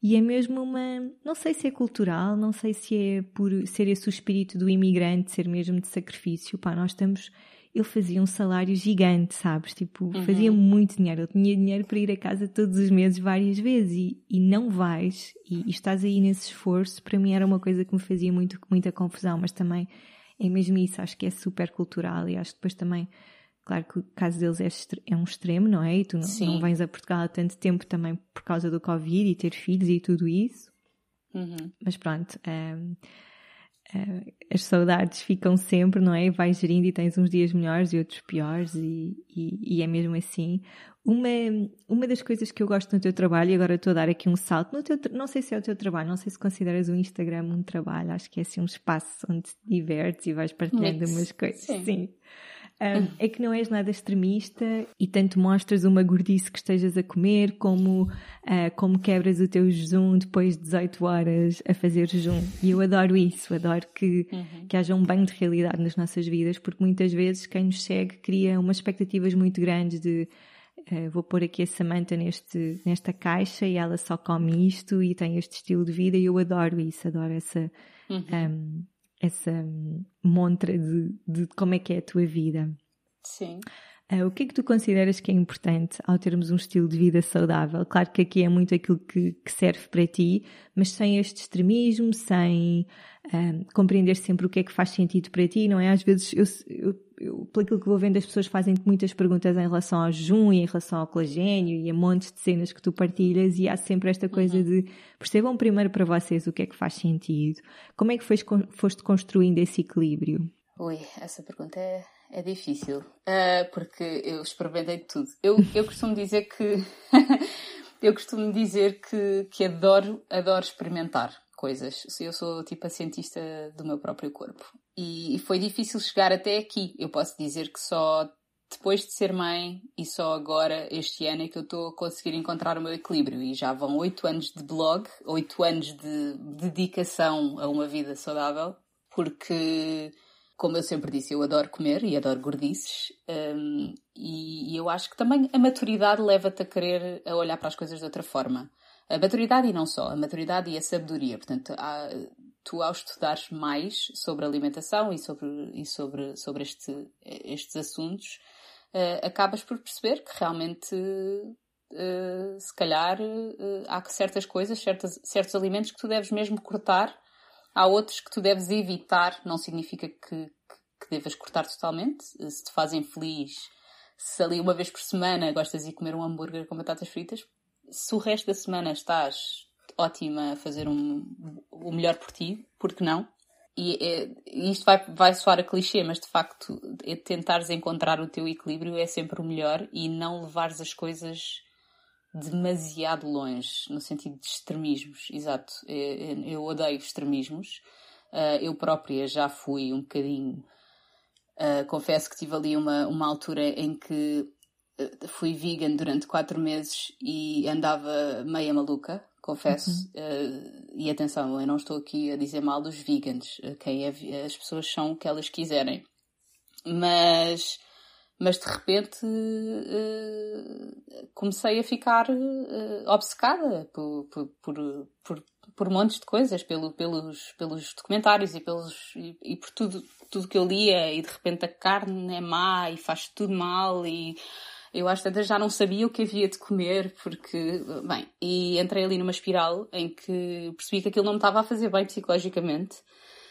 E é mesmo uma. Não sei se é cultural, não sei se é por ser esse o espírito do imigrante, ser mesmo de sacrifício. Pá, nós estamos. Ele fazia um salário gigante, sabes? Tipo, uhum. fazia muito dinheiro. Ele tinha dinheiro para ir a casa todos os meses, várias vezes. E, e não vais, e, e estás aí nesse esforço. Para mim era uma coisa que me fazia muito, muita confusão, mas também é mesmo isso, acho que é super cultural e acho que depois também, claro que o caso deles é, é um extremo, não é? E tu não, não, vens a Portugal há tanto tempo também por causa do Covid e ter filhos e tudo isso. Uhum. Mas pronto, um, as saudades ficam sempre, não é? Vais gerindo e tens uns dias melhores e outros piores e, e, e, é mesmo assim. Uma, uma das coisas que eu gosto no teu trabalho, e agora estou a dar aqui um salto, no teu, não sei se é o teu trabalho, não sei se consideras o Instagram um trabalho, acho que é assim um espaço onde te divertes e vais partilhando Mix. umas coisas. Sim. Sim. Um, é que não és nada extremista e tanto mostras uma gordice que estejas a comer, como, uh, como quebras o teu jejum depois de 18 horas a fazer jejum. E eu adoro isso, adoro que, uhum. que haja um banho de realidade nas nossas vidas, porque muitas vezes quem nos segue cria umas expectativas muito grandes de uh, vou pôr aqui a Samantha neste, nesta caixa e ela só come isto e tem este estilo de vida e eu adoro isso, adoro essa. Uhum. Um, essa montra de, de como é que é a tua vida. Sim. Uh, o que é que tu consideras que é importante ao termos um estilo de vida saudável? Claro que aqui é muito aquilo que, que serve para ti, mas sem este extremismo, sem uh, compreender sempre o que é que faz sentido para ti, não é? Às vezes, eu, eu, eu, pelo aquilo que vou vendo, as pessoas fazem muitas perguntas em relação ao jejum e em relação ao colagênio e a montes de cenas que tu partilhas e há sempre esta coisa uhum. de percebam primeiro para vocês o que é que faz sentido. Como é que foste, foste construindo esse equilíbrio? Ui, essa pergunta é é difícil, uh, porque eu experimentei tudo. Eu, eu costumo dizer que eu costumo dizer que, que adoro, adoro experimentar coisas. Eu sou tipo a cientista do meu próprio corpo. E, foi difícil chegar até aqui. Eu posso dizer que só depois de ser mãe e só agora, este ano, é que eu estou a conseguir encontrar o meu equilíbrio. E já vão oito anos de blog, oito anos de dedicação a uma vida saudável, porque como eu sempre disse, eu adoro comer e adoro gordices, um, e, e, eu acho que também a maturidade leva-te a querer a olhar para as coisas de outra forma. A maturidade e não só, a maturidade e a sabedoria. Portanto, há, tu ao estudares mais sobre alimentação e sobre, e sobre, sobre este, estes assuntos, uh, acabas por perceber que realmente Uh, se calhar uh, há certas coisas, certas, certos alimentos que tu deves mesmo cortar Há outros que tu deves evitar, não significa que, que, que devas cortar totalmente. Se te fazem feliz, se ali uma vez por semana gostas de comer um hambúrguer com batatas fritas, se o resto da semana estás ótima a fazer um, o melhor por ti, por que não? E é, isto vai, vai soar a clichê, mas de facto, é tentares encontrar o teu equilíbrio é sempre o melhor e não levares as coisas demasiado longe, no sentido de extremismos, exato. Eu odeio extremismos. Ah, eu própria já fui um bocadinho. Ah, confesso que tive ali uma, uma altura em que ah, fui vegan durante quatro meses e andava meia maluca, confesso. Uhum. e atenção, eu não estou aqui a dizer mal dos vegans. Quem é, as pessoas são o que elas quiserem. Mas mas de repente uh, comecei a ficar uh, obcecada por, por, por, por, por montes de coisas, pelo, pelos, pelos documentários e, pelos, e, e, por tudo, tudo que eu lia, e de repente a carne é má e faz tudo mal, e eu às tantas já não sabia o que havia de comer, porque, bem, e entrei ali numa espiral em que percebi que aquilo não me estava a fazer bem psicologicamente.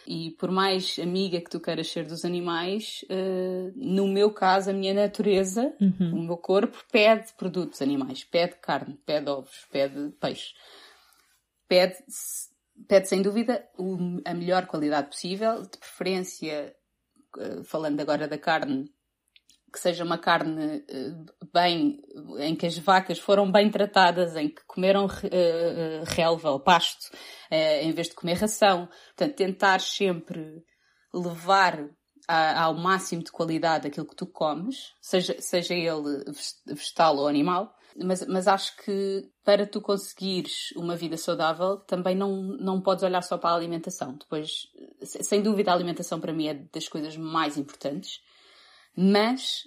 E por mais amiga que tu queiras ser dos animais, uh, no meu caso, a minha natureza, uhum. o meu corpo, pede produtos animais. Pede carne, pede ovos, pede peixe. Pede, pede sem dúvida a melhor qualidade possível, de preferência, uh, falando agora da carne, que seja uma carne uh, bem, em que as vacas foram bem tratadas, em que comeram relva ou pasto, em vez de comer ração. Portanto, tentar sempre levar ao máximo de qualidade aquilo que tu comes, seja, seja ele vegetal ou animal, mas, mas acho que para tu conseguires uma vida saudável também não, não podes olhar só para a alimentação. Depois, sem dúvida, a alimentação para mim é das coisas mais importantes, mas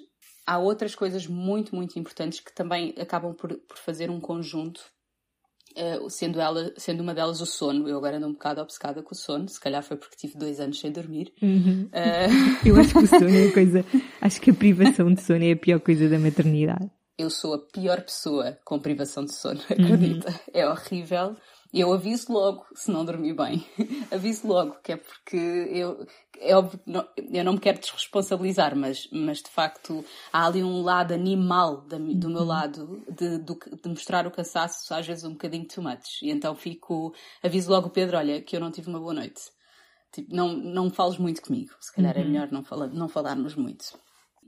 há outras coisas muito, muito importantes que também acabam por, por fazer um conjunto Uh, sendo, ela, sendo uma delas o sono. Eu agora ando um bocado obcecada com o sono, se calhar foi porque tive dois anos sem dormir. Uhum. Uh... Eu acho que o sono é a coisa, acho que a privação de sono é a pior coisa da maternidade. Eu sou a pior pessoa com privação de sono, acredita? Uhum. É horrível. Eu aviso logo se não dormi bem. aviso logo, que é porque eu, é óbvio não, eu não me quero desresponsabilizar, mas, mas de facto há ali um lado animal da, do meu uhum. lado de, de, mostrar o cansaço, às vezes um bocadinho too much. E então fico, aviso logo o Pedro, olha, que eu não tive uma boa noite. Tipo, não, não fales muito comigo. Se calhar é uhum. é melhor não, fala, não falarmos muito.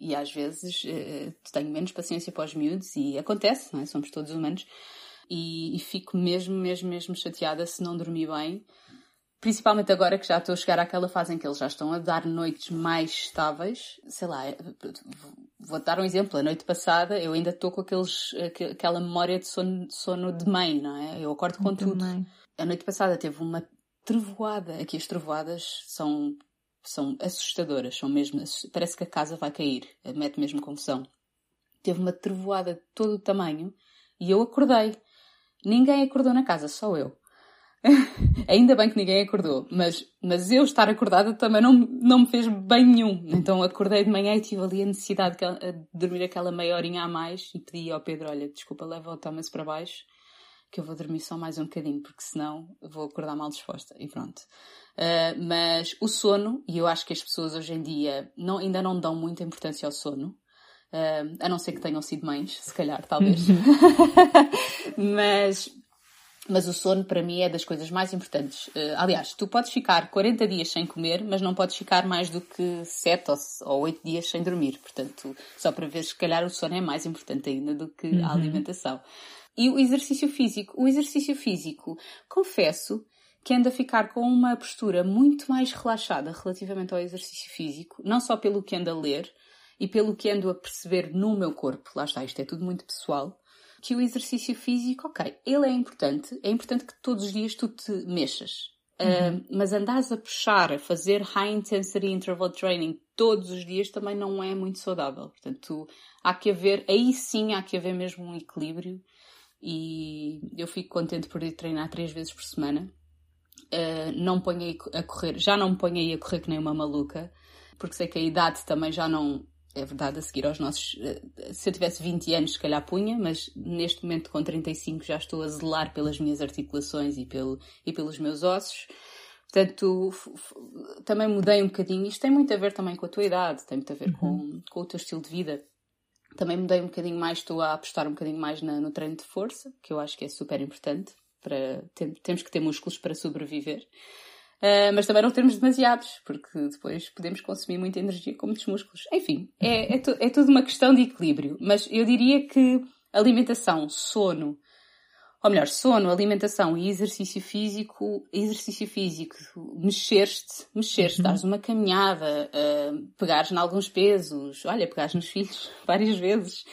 E às vezes uh, tenho menos paciência para os miúdos e acontece, não é? Somos todos humanos e, e fico mesmo, mesmo, mesmo chateada se não dormir bem. Principalmente agora que já estou a chegar àquela fase em que eles já estão a dar noites mais estáveis. Sei lá, vou dar um exemplo. A noite passada eu ainda estou com aqueles, aquela memória de sono, sono de mãe, não é? Eu acordo com tudo. A noite passada teve uma trevoada. Aqui as trevoadas são, são assustadoras, são mesmo, parece que a casa vai cair. Mete mesmo confusão. Teve uma trevoada de todo o tamanho e eu acordei. Ninguém acordou na casa, só eu. Ainda bem que ninguém acordou, mas, mas eu estar acordada também não, não me fez bem nenhum. Então acordei de manhã e tive ali a necessidade de dormir aquela meia horinha a mais e pedi ao Pedro: Olha, desculpa, leva o Thomas para baixo, que eu vou dormir só mais um bocadinho, porque senão vou acordar mal disposta. E pronto. Uh, mas o sono, e eu acho que as pessoas hoje em dia não, ainda não dão muita importância ao sono. Uh, a não ser que tenham sido mães, se calhar, talvez. Uhum. mas, mas o sono para mim é das coisas mais importantes. Uh, aliás, tu podes ficar 40 dias sem comer, mas não podes ficar mais do que 7 ou, ou 8 dias sem dormir. Portanto, só para ver, se calhar o sono é mais importante ainda do que uhum. a alimentação. E o exercício físico. O exercício físico, confesso que ando a ficar com uma postura muito mais relaxada relativamente ao exercício físico, não só pelo que ando a ler, e pelo que ando a perceber no meu corpo, lá está, isto é tudo muito pessoal, que o exercício físico, ok, ele é importante, é importante que todos os dias tu te mexas. Uhum. Uh, mas andares a puxar, a fazer high intensity interval training todos os dias também não é muito saudável. Portanto, há que haver, aí sim há que haver mesmo um equilíbrio e eu fico contente por ir treinar três vezes por semana. Uh, não ponho a correr, já não me ponho aí a correr que nem uma maluca, porque sei que a idade também já não, é verdade, a seguir aos nossos. Eh, se eu tivesse 20 anos, se calhar punha, mas neste momento, com 35, já estou a zelar pelas minhas articulações e, pelo, e pelos meus ossos. Portanto, também mudei um bocadinho. Isto tem muito a ver também com a tua idade, tem muito a ver uhum. com, com o teu estilo de vida. Também mudei um bocadinho mais, estou a apostar um bocadinho mais na, no treino de força, que eu acho que é super importante. Para, tem, temos que ter músculos para sobreviver. Uh, mas também não termos demasiados, porque depois podemos consumir muita energia com muitos músculos. Enfim, é, é, é tudo uma questão de equilíbrio. Mas eu diria que alimentação, sono, ou melhor, sono, alimentação e exercício físico, exercício físico, mexer-te, mexer-te, uhum. dares uma caminhada, uh, pegares em alguns pesos, olha, pegares nos filhos várias vezes.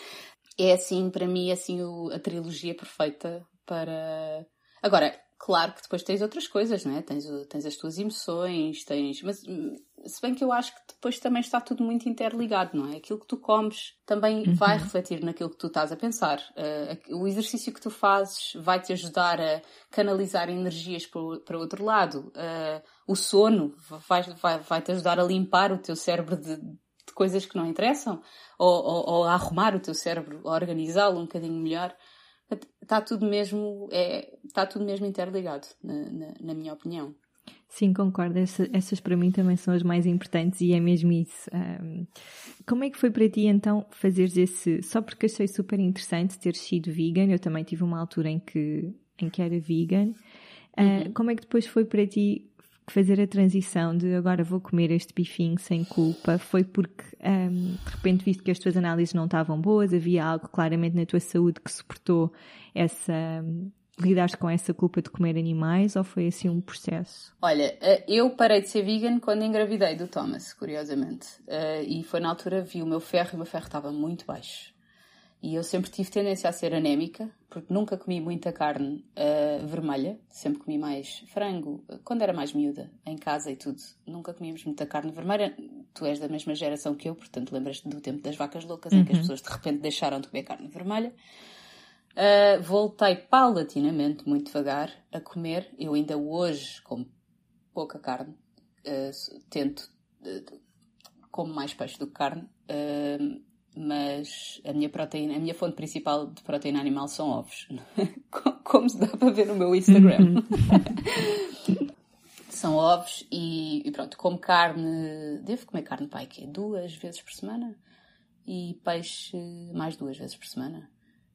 É assim, para mim, é assim o, a trilogia perfeita para... Agora, Claro que depois tens outras coisas, não é? Tens, tens as tuas emoções, tens. Mas se bem que eu acho que depois também está tudo muito interligado, não é? Aquilo que tu comes também uhum. vai refletir naquilo que tu estás a pensar. Uh, o exercício que tu fazes vai te ajudar a canalizar energias para, para outro lado. Uh, o sono vai, vai, vai te ajudar a limpar o teu cérebro de, de coisas que não interessam ou, ou, ou a arrumar o teu cérebro, a organizá-lo um bocadinho melhor. Está tudo mesmo, é, está tudo mesmo interligado, na, na, na, minha opinião. Sim, concordo. Essa, essas para mim também são as mais importantes e é mesmo isso. Um, como é que foi para ti então fazeres esse. Só porque achei super interessante ter sido vegan, eu também tive uma altura em que, em que era vegan. Uh, uhum. Como é que depois foi para ti fazer a transição de agora vou comer este bifinho sem culpa? Foi porque um, de repente visto que as tuas análises não estavam boas, havia algo claramente na tua saúde que suportou essa lidaste com essa culpa de comer animais ou foi assim um processo? Olha, eh, eu parei de ser vegan quando engravidei do Thomas, curiosamente. Eh, e foi na altura vi o meu ferro e o meu ferro estava muito baixo. E eu sempre tive tendência a ser anémica, porque nunca comi muita carne uh, vermelha, sempre comi mais frango, quando era mais miúda, em casa e tudo. Nunca comíamos muita carne vermelha. Tu és da mesma geração que eu, portanto lembras-te do tempo das vacas loucas, uhum. em que as uhum. pessoas de repente deixaram de comer carne vermelha. Uh, voltei paulatinamente, muito devagar, a comer. Eu ainda hoje como pouca carne. Uh, tento, uh, como mais peixe do que carne. Mas a minha proteína, a minha fonte principal de proteína animal são ovos. como se dá para ver no meu Instagram. são ovos e, e, pronto, como carne, devo comer carne pai que duas vezes por semana e peixe mais duas vezes por semana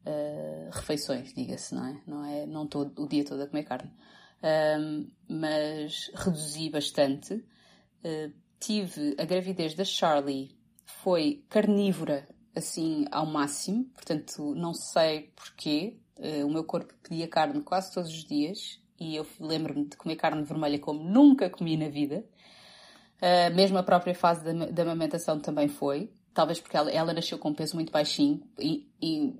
uh, refeições, diga-se, não é? Não é não estou o dia todo a comer carne. Mas reduzi bastante. Uh, tive a gravidez da Charlie, foi carnívora assim ao máximo, portanto não sei porquê. Uh, o meu corpo pedia carne quase todos os dias e eu lembro-me de comer carne vermelha como nunca comi na vida. Uh, mesmo a própria fase da, da amamentação também foi. Talvez porque ela, ela nasceu com um peso muito baixinho e, e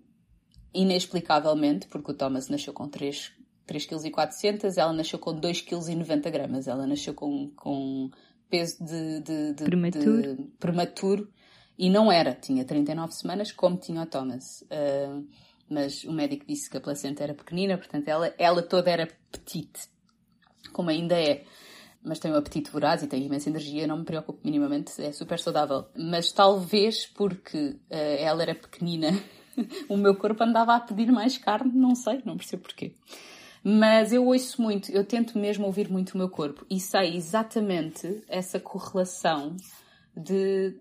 inexplicavelmente, porque o Thomas nasceu com 3, 3 kg e 400, ela nasceu com 2 kg e 90 gramas. Ela nasceu com, com peso de, de, de, prematuro. de, prematuro e não era. Tinha 39 semanas, como tinha o Thomas. Uh, mas o médico disse que a placenta era pequenina, portanto ela, ela toda era petite, como ainda é. Mas tem um apetite voraz e tem imensa energia, não me preocupo minimamente, é super saudável. Mas talvez porque uh, ela era pequenina o meu corpo andava a pedir mais carne, não sei, não percebo porquê. Mas eu ouço muito, eu tento mesmo ouvir muito o meu corpo e sei exatamente essa correlação de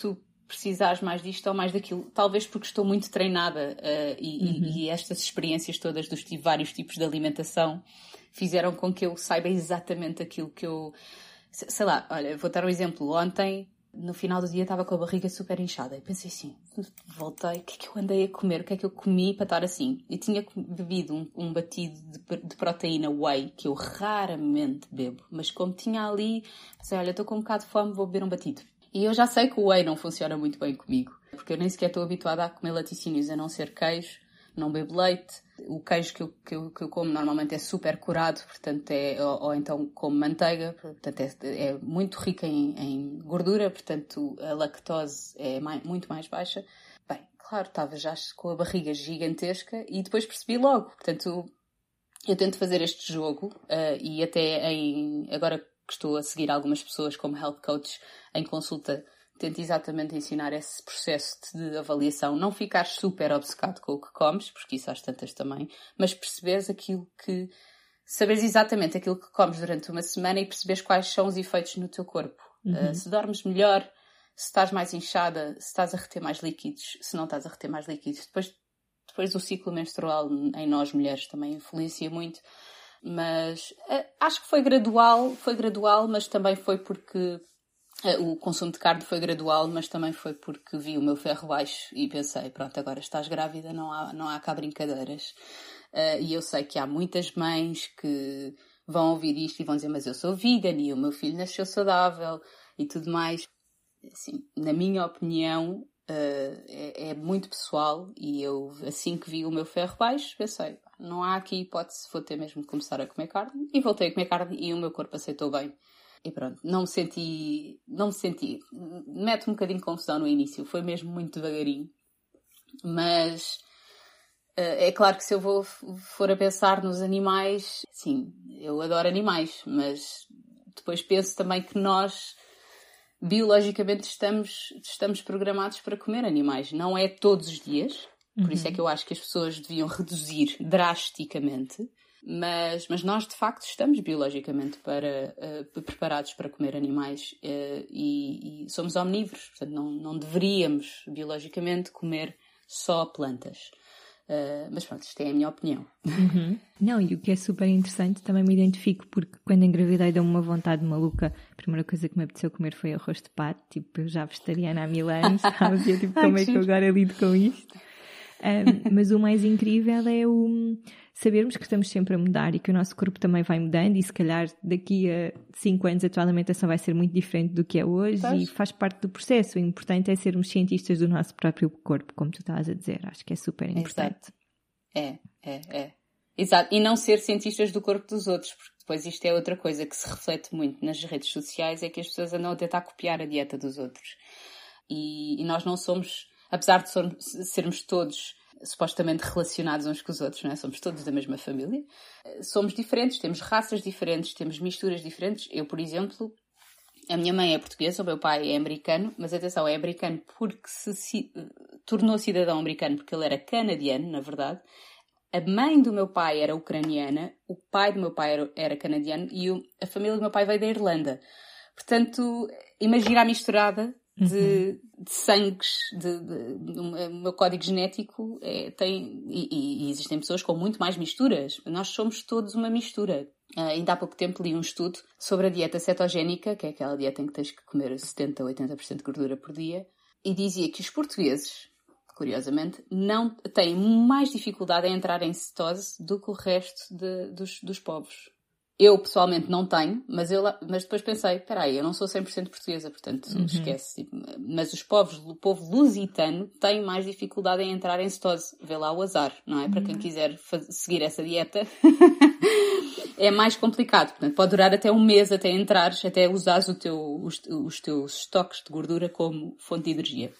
tu precisares mais disto ou mais daquilo. Talvez porque estou muito treinada uh, e, uhum. e, estas experiências todas dos vários tipos de alimentação fizeram com que eu saiba exatamente aquilo que eu. Sei lá, olha, vou dar um exemplo. Ontem no final do dia estava com a barriga super inchada. E pensei assim, voltei, o que é que eu andei a comer? O que é que eu comi para estar assim? E tinha bebido um, um batido de, de, proteína whey, que eu raramente bebo. Mas como tinha ali, pensei, olha, estou com um bocado de fome, vou beber um batido. E eu já sei que o whey não funciona muito bem comigo. Porque eu nem sequer estou habituada a comer laticínios, a não ser queijo, não bebo leite. O queijo que eu, que eu, que eu como normalmente é super curado, portanto é, ou, ou então como manteiga, portanto é, é muito rica em, em, gordura, portanto a lactose é mais, muito mais baixa. Bem, claro, estava já com a barriga gigantesca e depois percebi logo, portanto eu tento fazer este jogo uh, e até em, agora que estou a seguir algumas pessoas como health coach em consulta tento exatamente ensinar esse processo de avaliação. Não ficar super obcecado com o que comes, porque isso às tantas também, mas perceberes aquilo que. saberes exatamente aquilo que comes durante uma semana e perceberes quais são os efeitos no teu corpo. Uhum. Uh, se dormes melhor, se estás mais inchada, se estás a reter mais líquidos, se não estás a reter mais líquidos. Depois, depois o ciclo menstrual em nós mulheres também influencia muito. Mas uh, acho que foi gradual, foi gradual, mas também foi porque eh, o consumo de carne foi gradual, mas também foi porque vi o meu ferro baixo e pensei, pronto, agora estás grávida, não há, não há cá brincadeiras. Uh, e eu sei que há muitas mães que vão ouvir isto e vão dizer, mas eu sou vegan e o meu filho nasceu saudável e tudo mais. Assim, na minha opinião, uh, é, é, muito pessoal e eu, assim que vi o meu ferro baixo, pensei, não há aqui hipótese, vou ter mesmo de começar a comer carne. E voltei a comer carne e o meu corpo aceitou bem. E pronto, não me senti, não me senti, mete um bocadinho de confusão no início, foi mesmo muito devagarinho. Mas uh, é claro que se eu vou, for a pensar nos animais, sim, eu adoro animais, mas depois penso também que nós biologicamente estamos, estamos programados para comer animais. Não é todos os dias, por uhum. isso é uhum. que eu acho que as pessoas deviam reduzir drasticamente Mas, mas nós, de facto, estamos biologicamente para, uh, preparados para comer animais uh, e, e, somos omnívoros. Portanto, não, não deveríamos, biologicamente, comer só plantas. Uh, mas pronto, isto é a minha opinião. Uhum. Não, e o que é super interessante, também me identifico, porque quando engravidei deu-me uma vontade maluca. A primeira coisa que me apeteceu comer foi arroz de pato, tipo, eu já vegetariana há mil anos, sabes? E tipo, como é que eu agora lido com isto? Um, mas o mais incrível é o sabermos que estamos sempre a mudar e que o nosso corpo também vai mudando e se calhar daqui a 5 anos a tua alimentação vai ser muito diferente do que é hoje e faz parte do processo. O importante é sermos cientistas do nosso próprio corpo, como tu estás a dizer. Acho que é super importante. É, é, é. Exato. E não ser cientistas do corpo dos outros, porque depois isto é outra coisa que se reflete muito nas redes sociais, é que as pessoas andam a tentar copiar a dieta dos outros. E, e nós não somos, apesar de sermos todos supostamente relacionados uns com os outros, não é? Somos todos da mesma família. Somos diferentes, temos raças diferentes, temos misturas diferentes. Eu, por exemplo, a minha mãe é portuguesa, o meu pai é americano, mas atenção, é americano porque se, se tornou cidadão americano porque ele era canadiano, na verdade. A mãe do meu pai era ucraniana, o pai do meu pai era, era canadiano e o, a família do meu pai veio da Irlanda. Portanto, imagina a misturada de, uhum. de sangues, de, de, de, o meu código genético é, tem, e, e, existem pessoas com muito mais misturas. Nós somos todos uma mistura. Uh, ainda há pouco tempo li um estudo sobre a dieta cetogénica, que é aquela dieta em que tens que comer 70 ou 80% de gordura por dia, e dizia que os portugueses, curiosamente, não têm mais dificuldade em entrar em cetose do que o resto de, dos, dos povos. Eu pessoalmente não tenho, mas, eu, mas depois pensei, peraí, eu não sou 100% portuguesa, portanto uhum. esquece. Tipo, mas os povos, o povo lusitano tem mais dificuldade em entrar em cetose. Vê lá o azar, não é? Uhum. Para quem uhum. quiser seguir essa dieta, é mais complicado. Portanto, pode durar até um mês até entrares, até usares teu, os, os teus estoques de gordura como fonte de energia.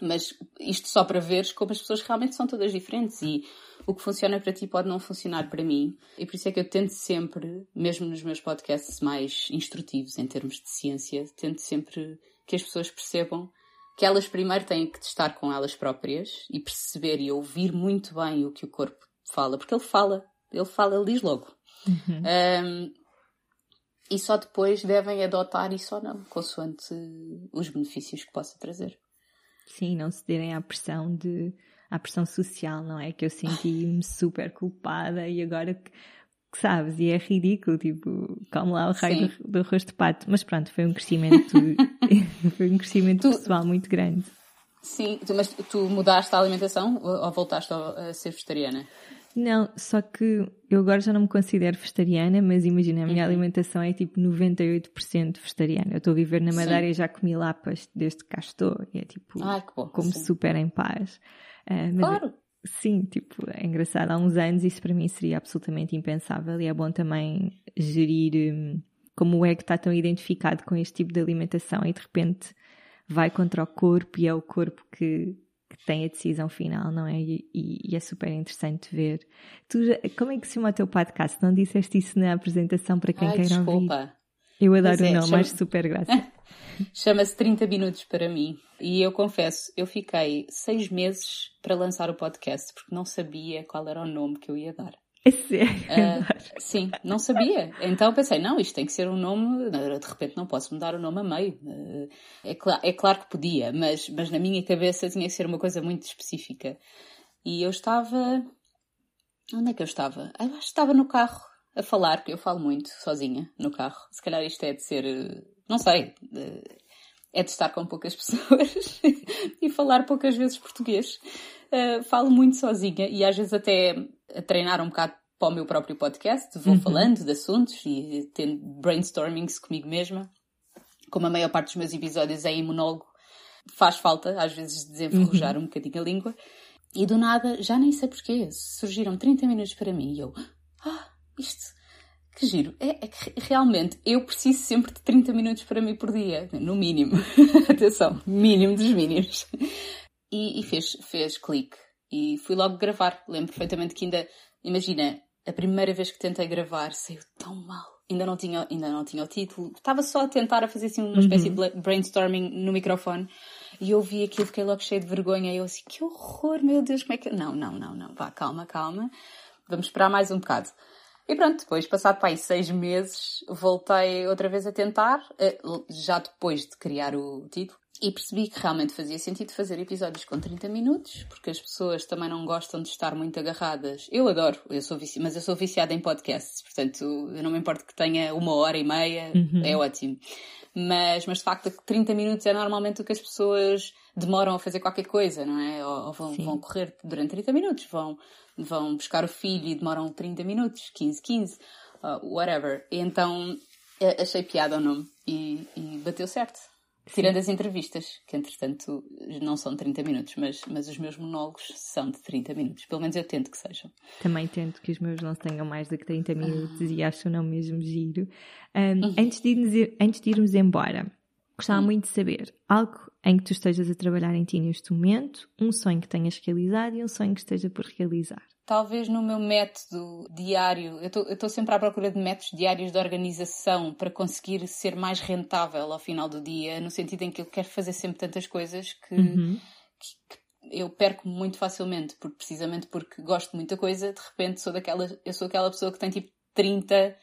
Mas isto só para veres como as pessoas realmente são todas diferentes e o que funciona para ti pode não funcionar para mim. E por isso é que eu tento sempre, mesmo nos meus podcasts mais instrutivos em termos de ciência, tento sempre que as pessoas percebam que elas primeiro têm que testar com elas próprias e perceber e ouvir muito bem o que o corpo fala, porque ele fala, ele fala, ele diz logo. Uhum. Um, e só depois devem adotar isso ou não, consoante os benefícios que possa trazer. Sim, não cederem à pressão de à pressão social, não é? Que eu senti-me super culpada e agora que, que, sabes, e é ridículo, tipo, como lá o raio do, do rosto de pato. Mas pronto, foi um crescimento, foi um crescimento tu, pessoal muito grande. Sim, tu, mas tu mudaste a alimentação ou voltaste a ser vegetariana? Não, só que eu agora já não me considero vegetariana, mas imagina, a minha uhum. alimentação é tipo 98% vegetariana. Eu estou a viver na Madeira Sim. e já comi lapas desde que cá estou. E é tipo, Ai, bom, como sim. super em paz. Uh, claro! Sim, tipo, é engraçado. Há uns anos isso para mim seria absolutamente impensável e é bom também gerir um, como o ego está tão identificado com este tipo de alimentação e de repente vai contra o corpo e é o corpo que que tem a decisão final, não é? E, e, é super interessante ver. Tu, como é que se chama o teu podcast? Não disseste isso na apresentação para quem Ai, queira desculpa. ouvir? Eu adoro é, o nome, chama... acho super graça. Chama-se 30 Minutos para mim. E eu confesso, eu fiquei seis meses para lançar o podcast porque não sabia qual era o nome que eu ia dar. É sério? Uh, sim, não sabia. Então pensei, não, isto tem que ser um nome, de repente não posso mudar o nome a meio. Uh, é, cl é claro que podia, mas, mas na minha cabeça tinha que ser uma coisa muito específica. E eu estava. Onde é que eu estava? Eu acho que estava no carro a falar, porque eu falo muito sozinha no carro. Se calhar isto é de ser. Não sei. É de estar com poucas pessoas e falar poucas vezes português. Uh, falo muito sozinha e às vezes até a treinar um bocado para o meu próprio podcast, vou uhum. falando de assuntos e tendo brainstormings comigo mesma. Como a maior parte dos meus episódios é em monólogo, faz falta às vezes desenferrujar uhum. um bocadinho a língua. E do nada, já nem sei porquê, surgiram 30 minutos para mim e eu, ah, isto, que giro. É, é, que realmente eu preciso sempre de 30 minutos para mim por dia, no mínimo. Atenção, mínimo dos mínimos. E, e, fez, fez clique. E fui logo gravar. Lembro perfeitamente que ainda, imagina, a primeira vez que tentei gravar saiu tão mal. Ainda não tinha, ainda não tinha o título. Estava só a tentar a fazer assim uma espécie uhum. de brainstorming no microfone. E eu vi aquilo, fiquei logo cheio de vergonha. E eu assim, que horror, meu Deus, como é que... Não, não, não, não. Vá, calma, calma. Vamos esperar mais um bocado. E pronto, depois, passado para aí seis meses, voltei outra vez a tentar, eh, já depois de criar o título, e percebi que realmente fazia sentido fazer episódios com 30 minutos, porque as pessoas também não gostam de estar muito agarradas. Eu adoro, eu sou vici... mas eu sou viciada em podcasts, portanto, eu não me importo que tenha uma hora e meia, uhum. é ótimo. Mas, mas de facto, 30 minutos é normalmente o que as pessoas demoram a fazer qualquer coisa, não é? Ou, ou vão, vão, correr durante 30 minutos, vão, vão buscar o filho e demoram 30 minutos, 15, 15, uh, whatever. E então achei piada o nome e, e bateu certo. Tirando as entrevistas, que entretanto não são 30 minutos, mas, mas os meus monólogos são de 30 minutos. Pelo menos eu tento que sejam. Também tento que os meus não tenham mais do que 30 minutos e acho não mesmo giro. Um, uhum. antes, de irmos, antes de irmos embora, gostava uhum. muito de saber algo em que tu estejas a trabalhar em ti neste momento, um sonho que tenhas realizado e um sonho que esteja por realizar talvez no meu método diário, eu estou sempre à procura de métodos diários de organização para conseguir ser mais rentável ao final do dia, no sentido em que eu quero fazer sempre tantas coisas que, uhum. que, que eu perco muito facilmente, porque, precisamente porque gosto de muita coisa, de repente sou daquela, eu sou aquela pessoa que tem tipo 30,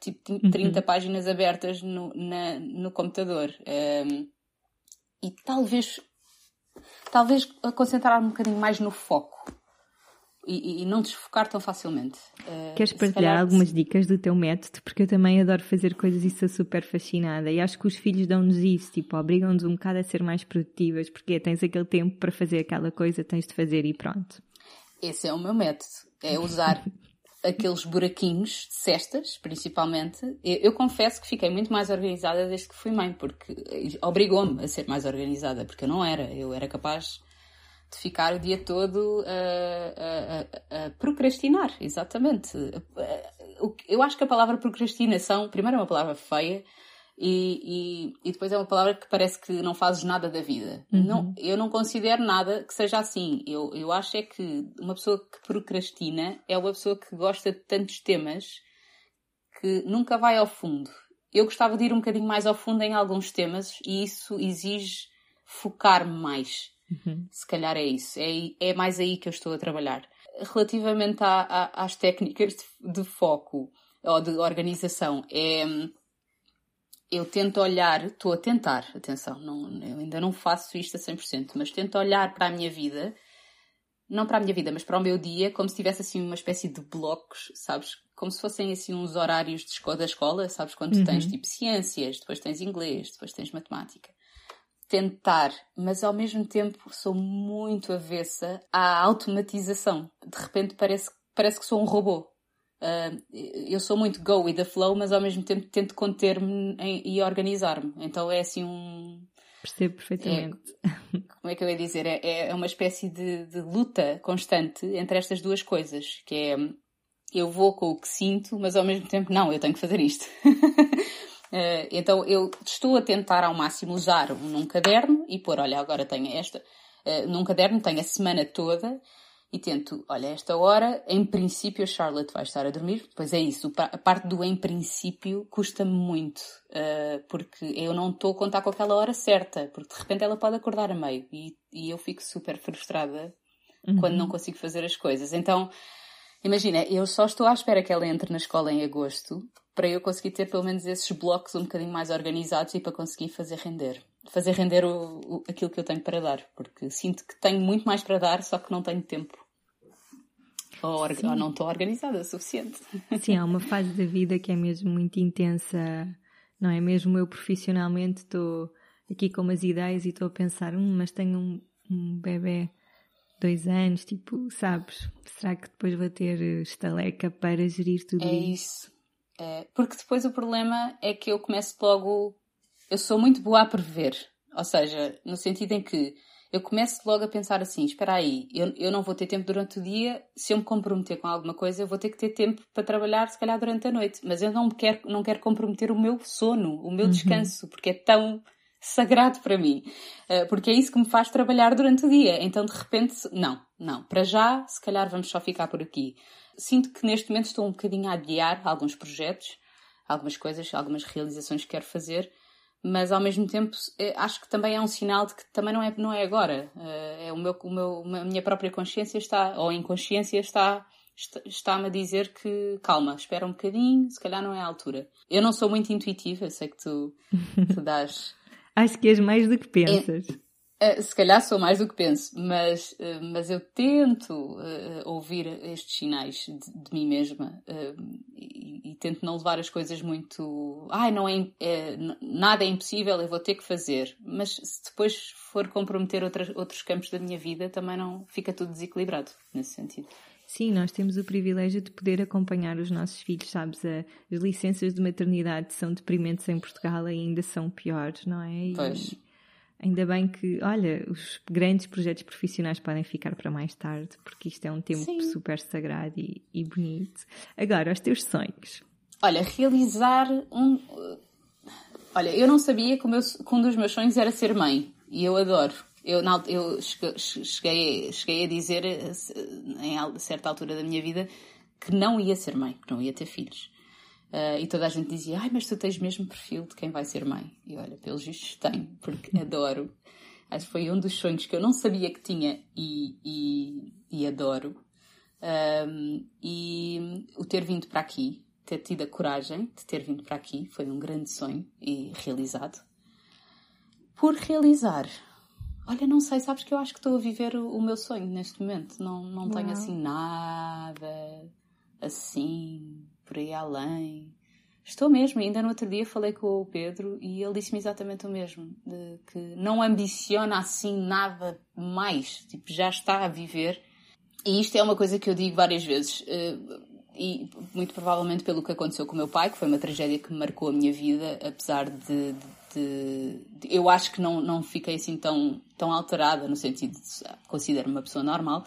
tipo, 30 uhum. páginas abertas no, na, no computador. Um, e talvez, talvez concentrar um bocadinho mais no foco e, e, não desfocar tão facilmente. Uh, Queres partilhar algumas dicas do teu método? Porque eu também adoro fazer coisas e sou super fascinada. E acho que os filhos dão-nos isso, tipo, obrigam-nos um bocado a ser mais produtivas, porque tens aquele tempo para fazer aquela coisa, tens de fazer e pronto. Esse é o meu método. É usar aqueles buraquinhos de cestas, principalmente. Eu, eu, confesso que fiquei muito mais organizada desde que fui mãe, porque obrigou-me a ser mais organizada, porque eu não era. Eu era capaz de ficar o dia todo a, a, a, procrastinar, exatamente. Eu acho que a palavra procrastinação, primeiro é uma palavra feia e, e, e depois é uma palavra que parece que não fazes nada da vida. Uhum. Não, eu não considero nada que seja assim. Eu, eu acho é que uma pessoa que procrastina é uma pessoa que gosta de tantos temas que nunca vai ao fundo. Eu gostava de ir um bocadinho mais ao fundo em alguns temas e isso exige focar-me mais. Uhum. Se calhar é isso. É, é mais aí que eu estou a trabalhar. Relativamente à, à, às técnicas de, de, foco ou de organização, é, eu tento olhar, estou a tentar, atenção, não, eu ainda não faço isto a 100%, mas tento olhar para a minha vida, não para a minha vida, mas para o meu dia, como se tivesse assim uma espécie de blocos, sabes? Como se fossem assim uns horários de escola, da escola, sabes? Quando uhum. tens tipo ciências, depois tens inglês, depois tens matemática tentar, mas ao mesmo tempo sou muito avessa à automatização. De repente parece, parece que sou um robô. Uh, eu sou muito go with the flow, mas ao mesmo tempo tento conter-me e organizar-me. Então é assim um. Percebo perfeitamente. É, como é que eu ia dizer? É, é uma espécie de, de luta constante entre estas duas coisas, que é eu vou com o que sinto, mas ao mesmo tempo não, eu tenho que fazer isto. Uh, então eu estou a tentar ao máximo usar um num caderno e pôr, olha, agora tenho esta, uh, num caderno tenho a semana toda e tento, olha, esta hora, em princípio a Charlotte vai estar a dormir, pois é isso, a parte do em princípio custa-me muito, uh, porque eu não estou a contar com aquela hora certa, porque de repente ela pode acordar a meio e, e eu fico super frustrada uhum. quando não consigo fazer as coisas. Então, imagina, eu só estou à espera que ela entre na escola em agosto para eu conseguir ter pelo menos esses blocos um bocadinho mais organizados e para conseguir fazer render. Fazer render o, o, aquilo que eu tenho para dar, porque sinto que tenho muito mais para dar, só que não tenho tempo. Ou, ou não estou organizada o suficiente. Sim, há uma fase da vida que é mesmo muito intensa, não é? Mesmo eu profissionalmente estou aqui com umas ideias e estou a pensar, hum, mas tenho um, um bebê dois anos, tipo, sabes? Será que depois vou ter estaleca para gerir tudo é isso? isso? É, porque depois o problema é que eu começo logo. Eu sou muito boa a prever. Ou seja, no sentido em que eu começo logo a pensar assim: espera aí, eu, eu não vou ter tempo durante o dia, se eu me comprometer com alguma coisa, eu vou ter que ter tempo para trabalhar, se calhar durante a noite. Mas eu não quero, não quero comprometer o meu sono, o meu uhum. descanso, porque é tão sagrado para mim. Uh, porque é isso que me faz trabalhar durante o dia. Então, de repente, não, não. Para já, se calhar vamos só ficar por aqui. Sinto que neste momento estou um bocadinho a adiar alguns projetos, algumas coisas, algumas realizações que quero fazer, mas ao mesmo tempo eh, acho que também é um sinal de que também não é, não é agora. Eh, é o meu, o meu, a minha própria consciência está, ou inconsciência está está-me a dizer que calma, espera um bocadinho, se calhar não é a altura. Eu não sou muito intuitiva, sei que tu, tu dás. Acho que és mais do que pensas. É, se calhar sou mais do que penso, mas, eh, mas eu tento uh, ouvir estes sinais de, de mim mesma uh, e, e, tento não levar as coisas muito. Ai, não é, é, nada é impossível, eu vou ter que fazer. Mas se depois for comprometer outras, outros campos da minha vida, também não fica tudo desequilibrado nesse sentido. Sim, nós temos o privilégio de poder acompanhar os nossos filhos, sabes? As licenças de maternidade são deprimentes em Portugal ainda são piores, não é? E pois. Ainda bem que, olha, os grandes projetos profissionais podem ficar para mais tarde, porque isto é um tempo Sim. super sagrado e, e bonito. Agora, os teus sonhos. Olha, realizar um. Olha, eu não sabia que, meu, que um dos meus sonhos era ser mãe. E eu adoro. Eu, eu cheguei, cheguei a dizer, em certa altura da minha vida, que não ia ser mãe, que não ia ter filhos. Uh, e toda a gente dizia, ai, mas tu tens mesmo perfil de quem vai ser mãe. E olha, pelos vistos tenho, porque adoro. Acho que foi um dos sonhos que eu não sabia que tinha e, e, e adoro. Um, e o ter vindo para aqui, ter tido a coragem de ter vindo para aqui, foi um grande sonho e realizado. Por realizar, olha, não sei, sabes que eu acho que estou a viver o, o meu sonho neste momento. Não, não tenho assim nada assim por aí além. Estou mesmo, ainda no outro dia falei com o Pedro e ele disse-me exatamente o mesmo, de que não ambiciona assim nada mais, tipo, já está a viver. E isto é uma coisa que eu digo várias vezes, eh, e muito provavelmente pelo que aconteceu com o meu pai, que foi uma tragédia que marcou a minha vida, apesar de, de, de eu acho que não, não fiquei assim tão, tão alterada, no sentido de considero-me uma pessoa normal,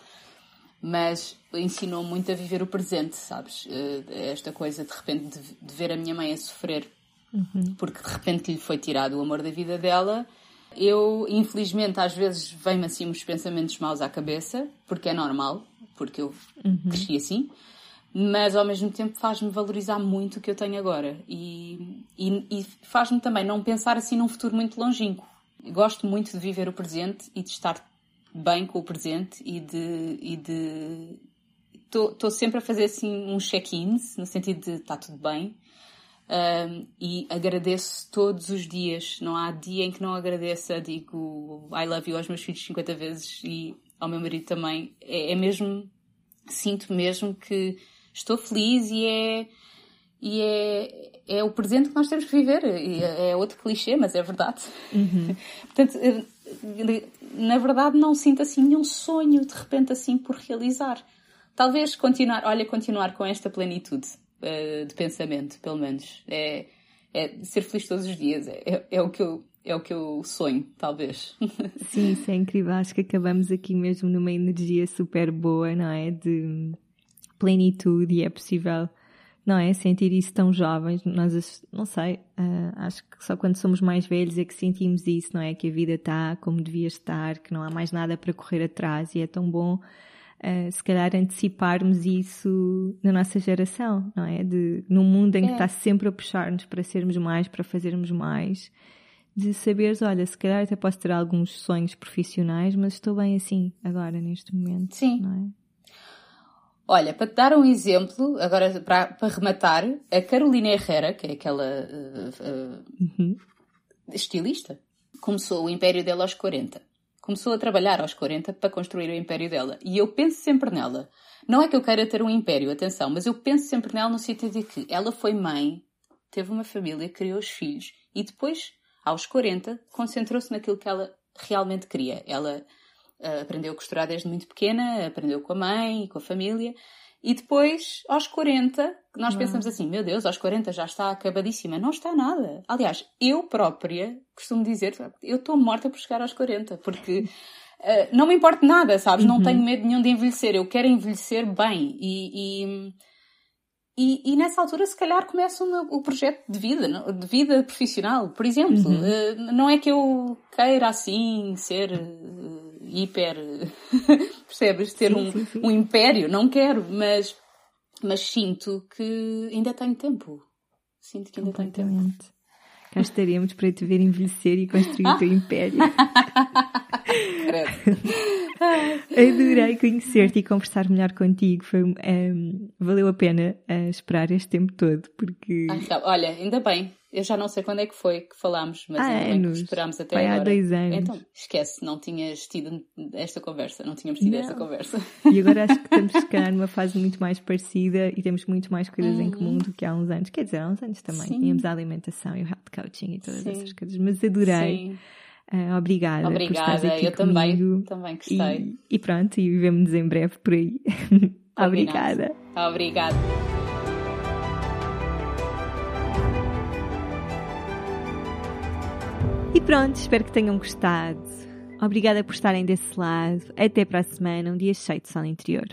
mas ensinou muito a viver o presente, sabes? Eh, esta coisa de repente de, de ver a minha mãe a sofrer uhum. porque de repente lhe foi tirado o amor da vida dela. Eu, infelizmente, às vezes vem-me assim uns pensamentos maus à cabeça, porque é normal, porque eu uhum. cresci assim, mas ao mesmo tempo faz-me valorizar muito o que eu tenho agora e, e, e faz-me também não pensar assim num futuro muito longínquo. Gosto muito de viver o presente e de estar bem com o presente e de. E de Estou sempre a fazer assim uns check-ins, no sentido de está tudo bem. Um, e agradeço todos os dias. Não há dia em que não agradeça. Digo I love you aos meus filhos 50 vezes e ao meu marido também. É, é mesmo. Sinto mesmo que estou feliz e é. E é, é o presente que nós temos que viver. E é, é outro clichê, mas é verdade. Uhum. Portanto, na verdade não sinto assim nenhum sonho de repente assim por realizar. Talvez continuar, olha, continuar com esta plenitude uh, de pensamento, pelo menos. É, é ser feliz todos os dias. É, é, o que eu, é o que eu sonho, talvez. Sim, isso é incrível. Acho que acabamos aqui mesmo numa energia super boa, não é? De plenitude e é possível não é? Sentir isso tão jovens, nós, não sei, uh, acho que só quando somos mais velhos é que sentimos isso, não é? Que a vida está como devia estar, que não há mais nada para correr atrás e é tão bom, uh, se calhar, anteciparmos isso na nossa geração, não é? De, num mundo em que é. está sempre a puxar-nos para sermos mais, para fazermos mais, de saberes, olha, se calhar até posso ter alguns sonhos profissionais, mas estou bem assim, agora, neste momento. Sim. Não é? Olha, para te dar um exemplo, agora para, para rematar, a Carolina Herrera, que é aquela uh, uh, estilista, começou o império dela aos 40. Começou a trabalhar aos 40 para construir o império dela. E eu penso sempre nela. Não é que eu queira ter um império, atenção, mas eu penso sempre nela no sentido de que ela foi mãe, teve uma família, criou os filhos e depois, aos 40, concentrou-se naquilo que ela realmente queria. Ela Uh, aprendeu a costurar desde muito pequena, aprendeu com a mãe e com a família. E depois, aos 40, nós Não. pensamos assim, meu Deus, aos 40 já está acabadíssima. Não está nada. Aliás, eu própria costumo dizer, eu estou morta por chegar aos 40, porque uh, não me importa nada, sabes? Uhum. Não tenho medo nenhum de envelhecer. Eu quero envelhecer bem. E, e, e, e nessa altura, se calhar, começa o, meu, o projeto de vida, de vida profissional. Por exemplo, uhum. uh, não é que eu queira assim ser hiper. percebes? Ter sim, um, sim, sim. um império, não quero, mas, mas sinto que ainda tenho tempo. Sinto que ainda tenho tempo. Cá estaríamos para te ver envelhecer e construir o teu império. Adorei conhecer-te e conversar melhor contigo. Foi, um, ehm, valeu a pena uh, esperar este tempo todo, porque. Ai, olha, ainda bem. Eu já não sei quando é que foi que falámos, mas há anos. que esperámos até Foi agora. há dois anos. Então, esquece, não tinhas tido esta conversa, não tínhamos tido Não. esta conversa. E agora acho que estamos, se calhar, numa fase muito mais parecida e temos muito mais coisas em comum do que há uns anos. Quer dizer, há uns anos também. Uhum. Sim. Tínhamos a alimentação e o health coaching e todas Sim. essas coisas. Mas adorei. Sim. Ah, obrigada, Obrigada, eu também, comigo. também gostei. E, e pronto, e vivemos em breve por aí. Obrigada. Obrigada. Pronto, espero que tenham gostado. Obrigada por estarem desse lado. Até para a semana, um dia cheio de sol interior.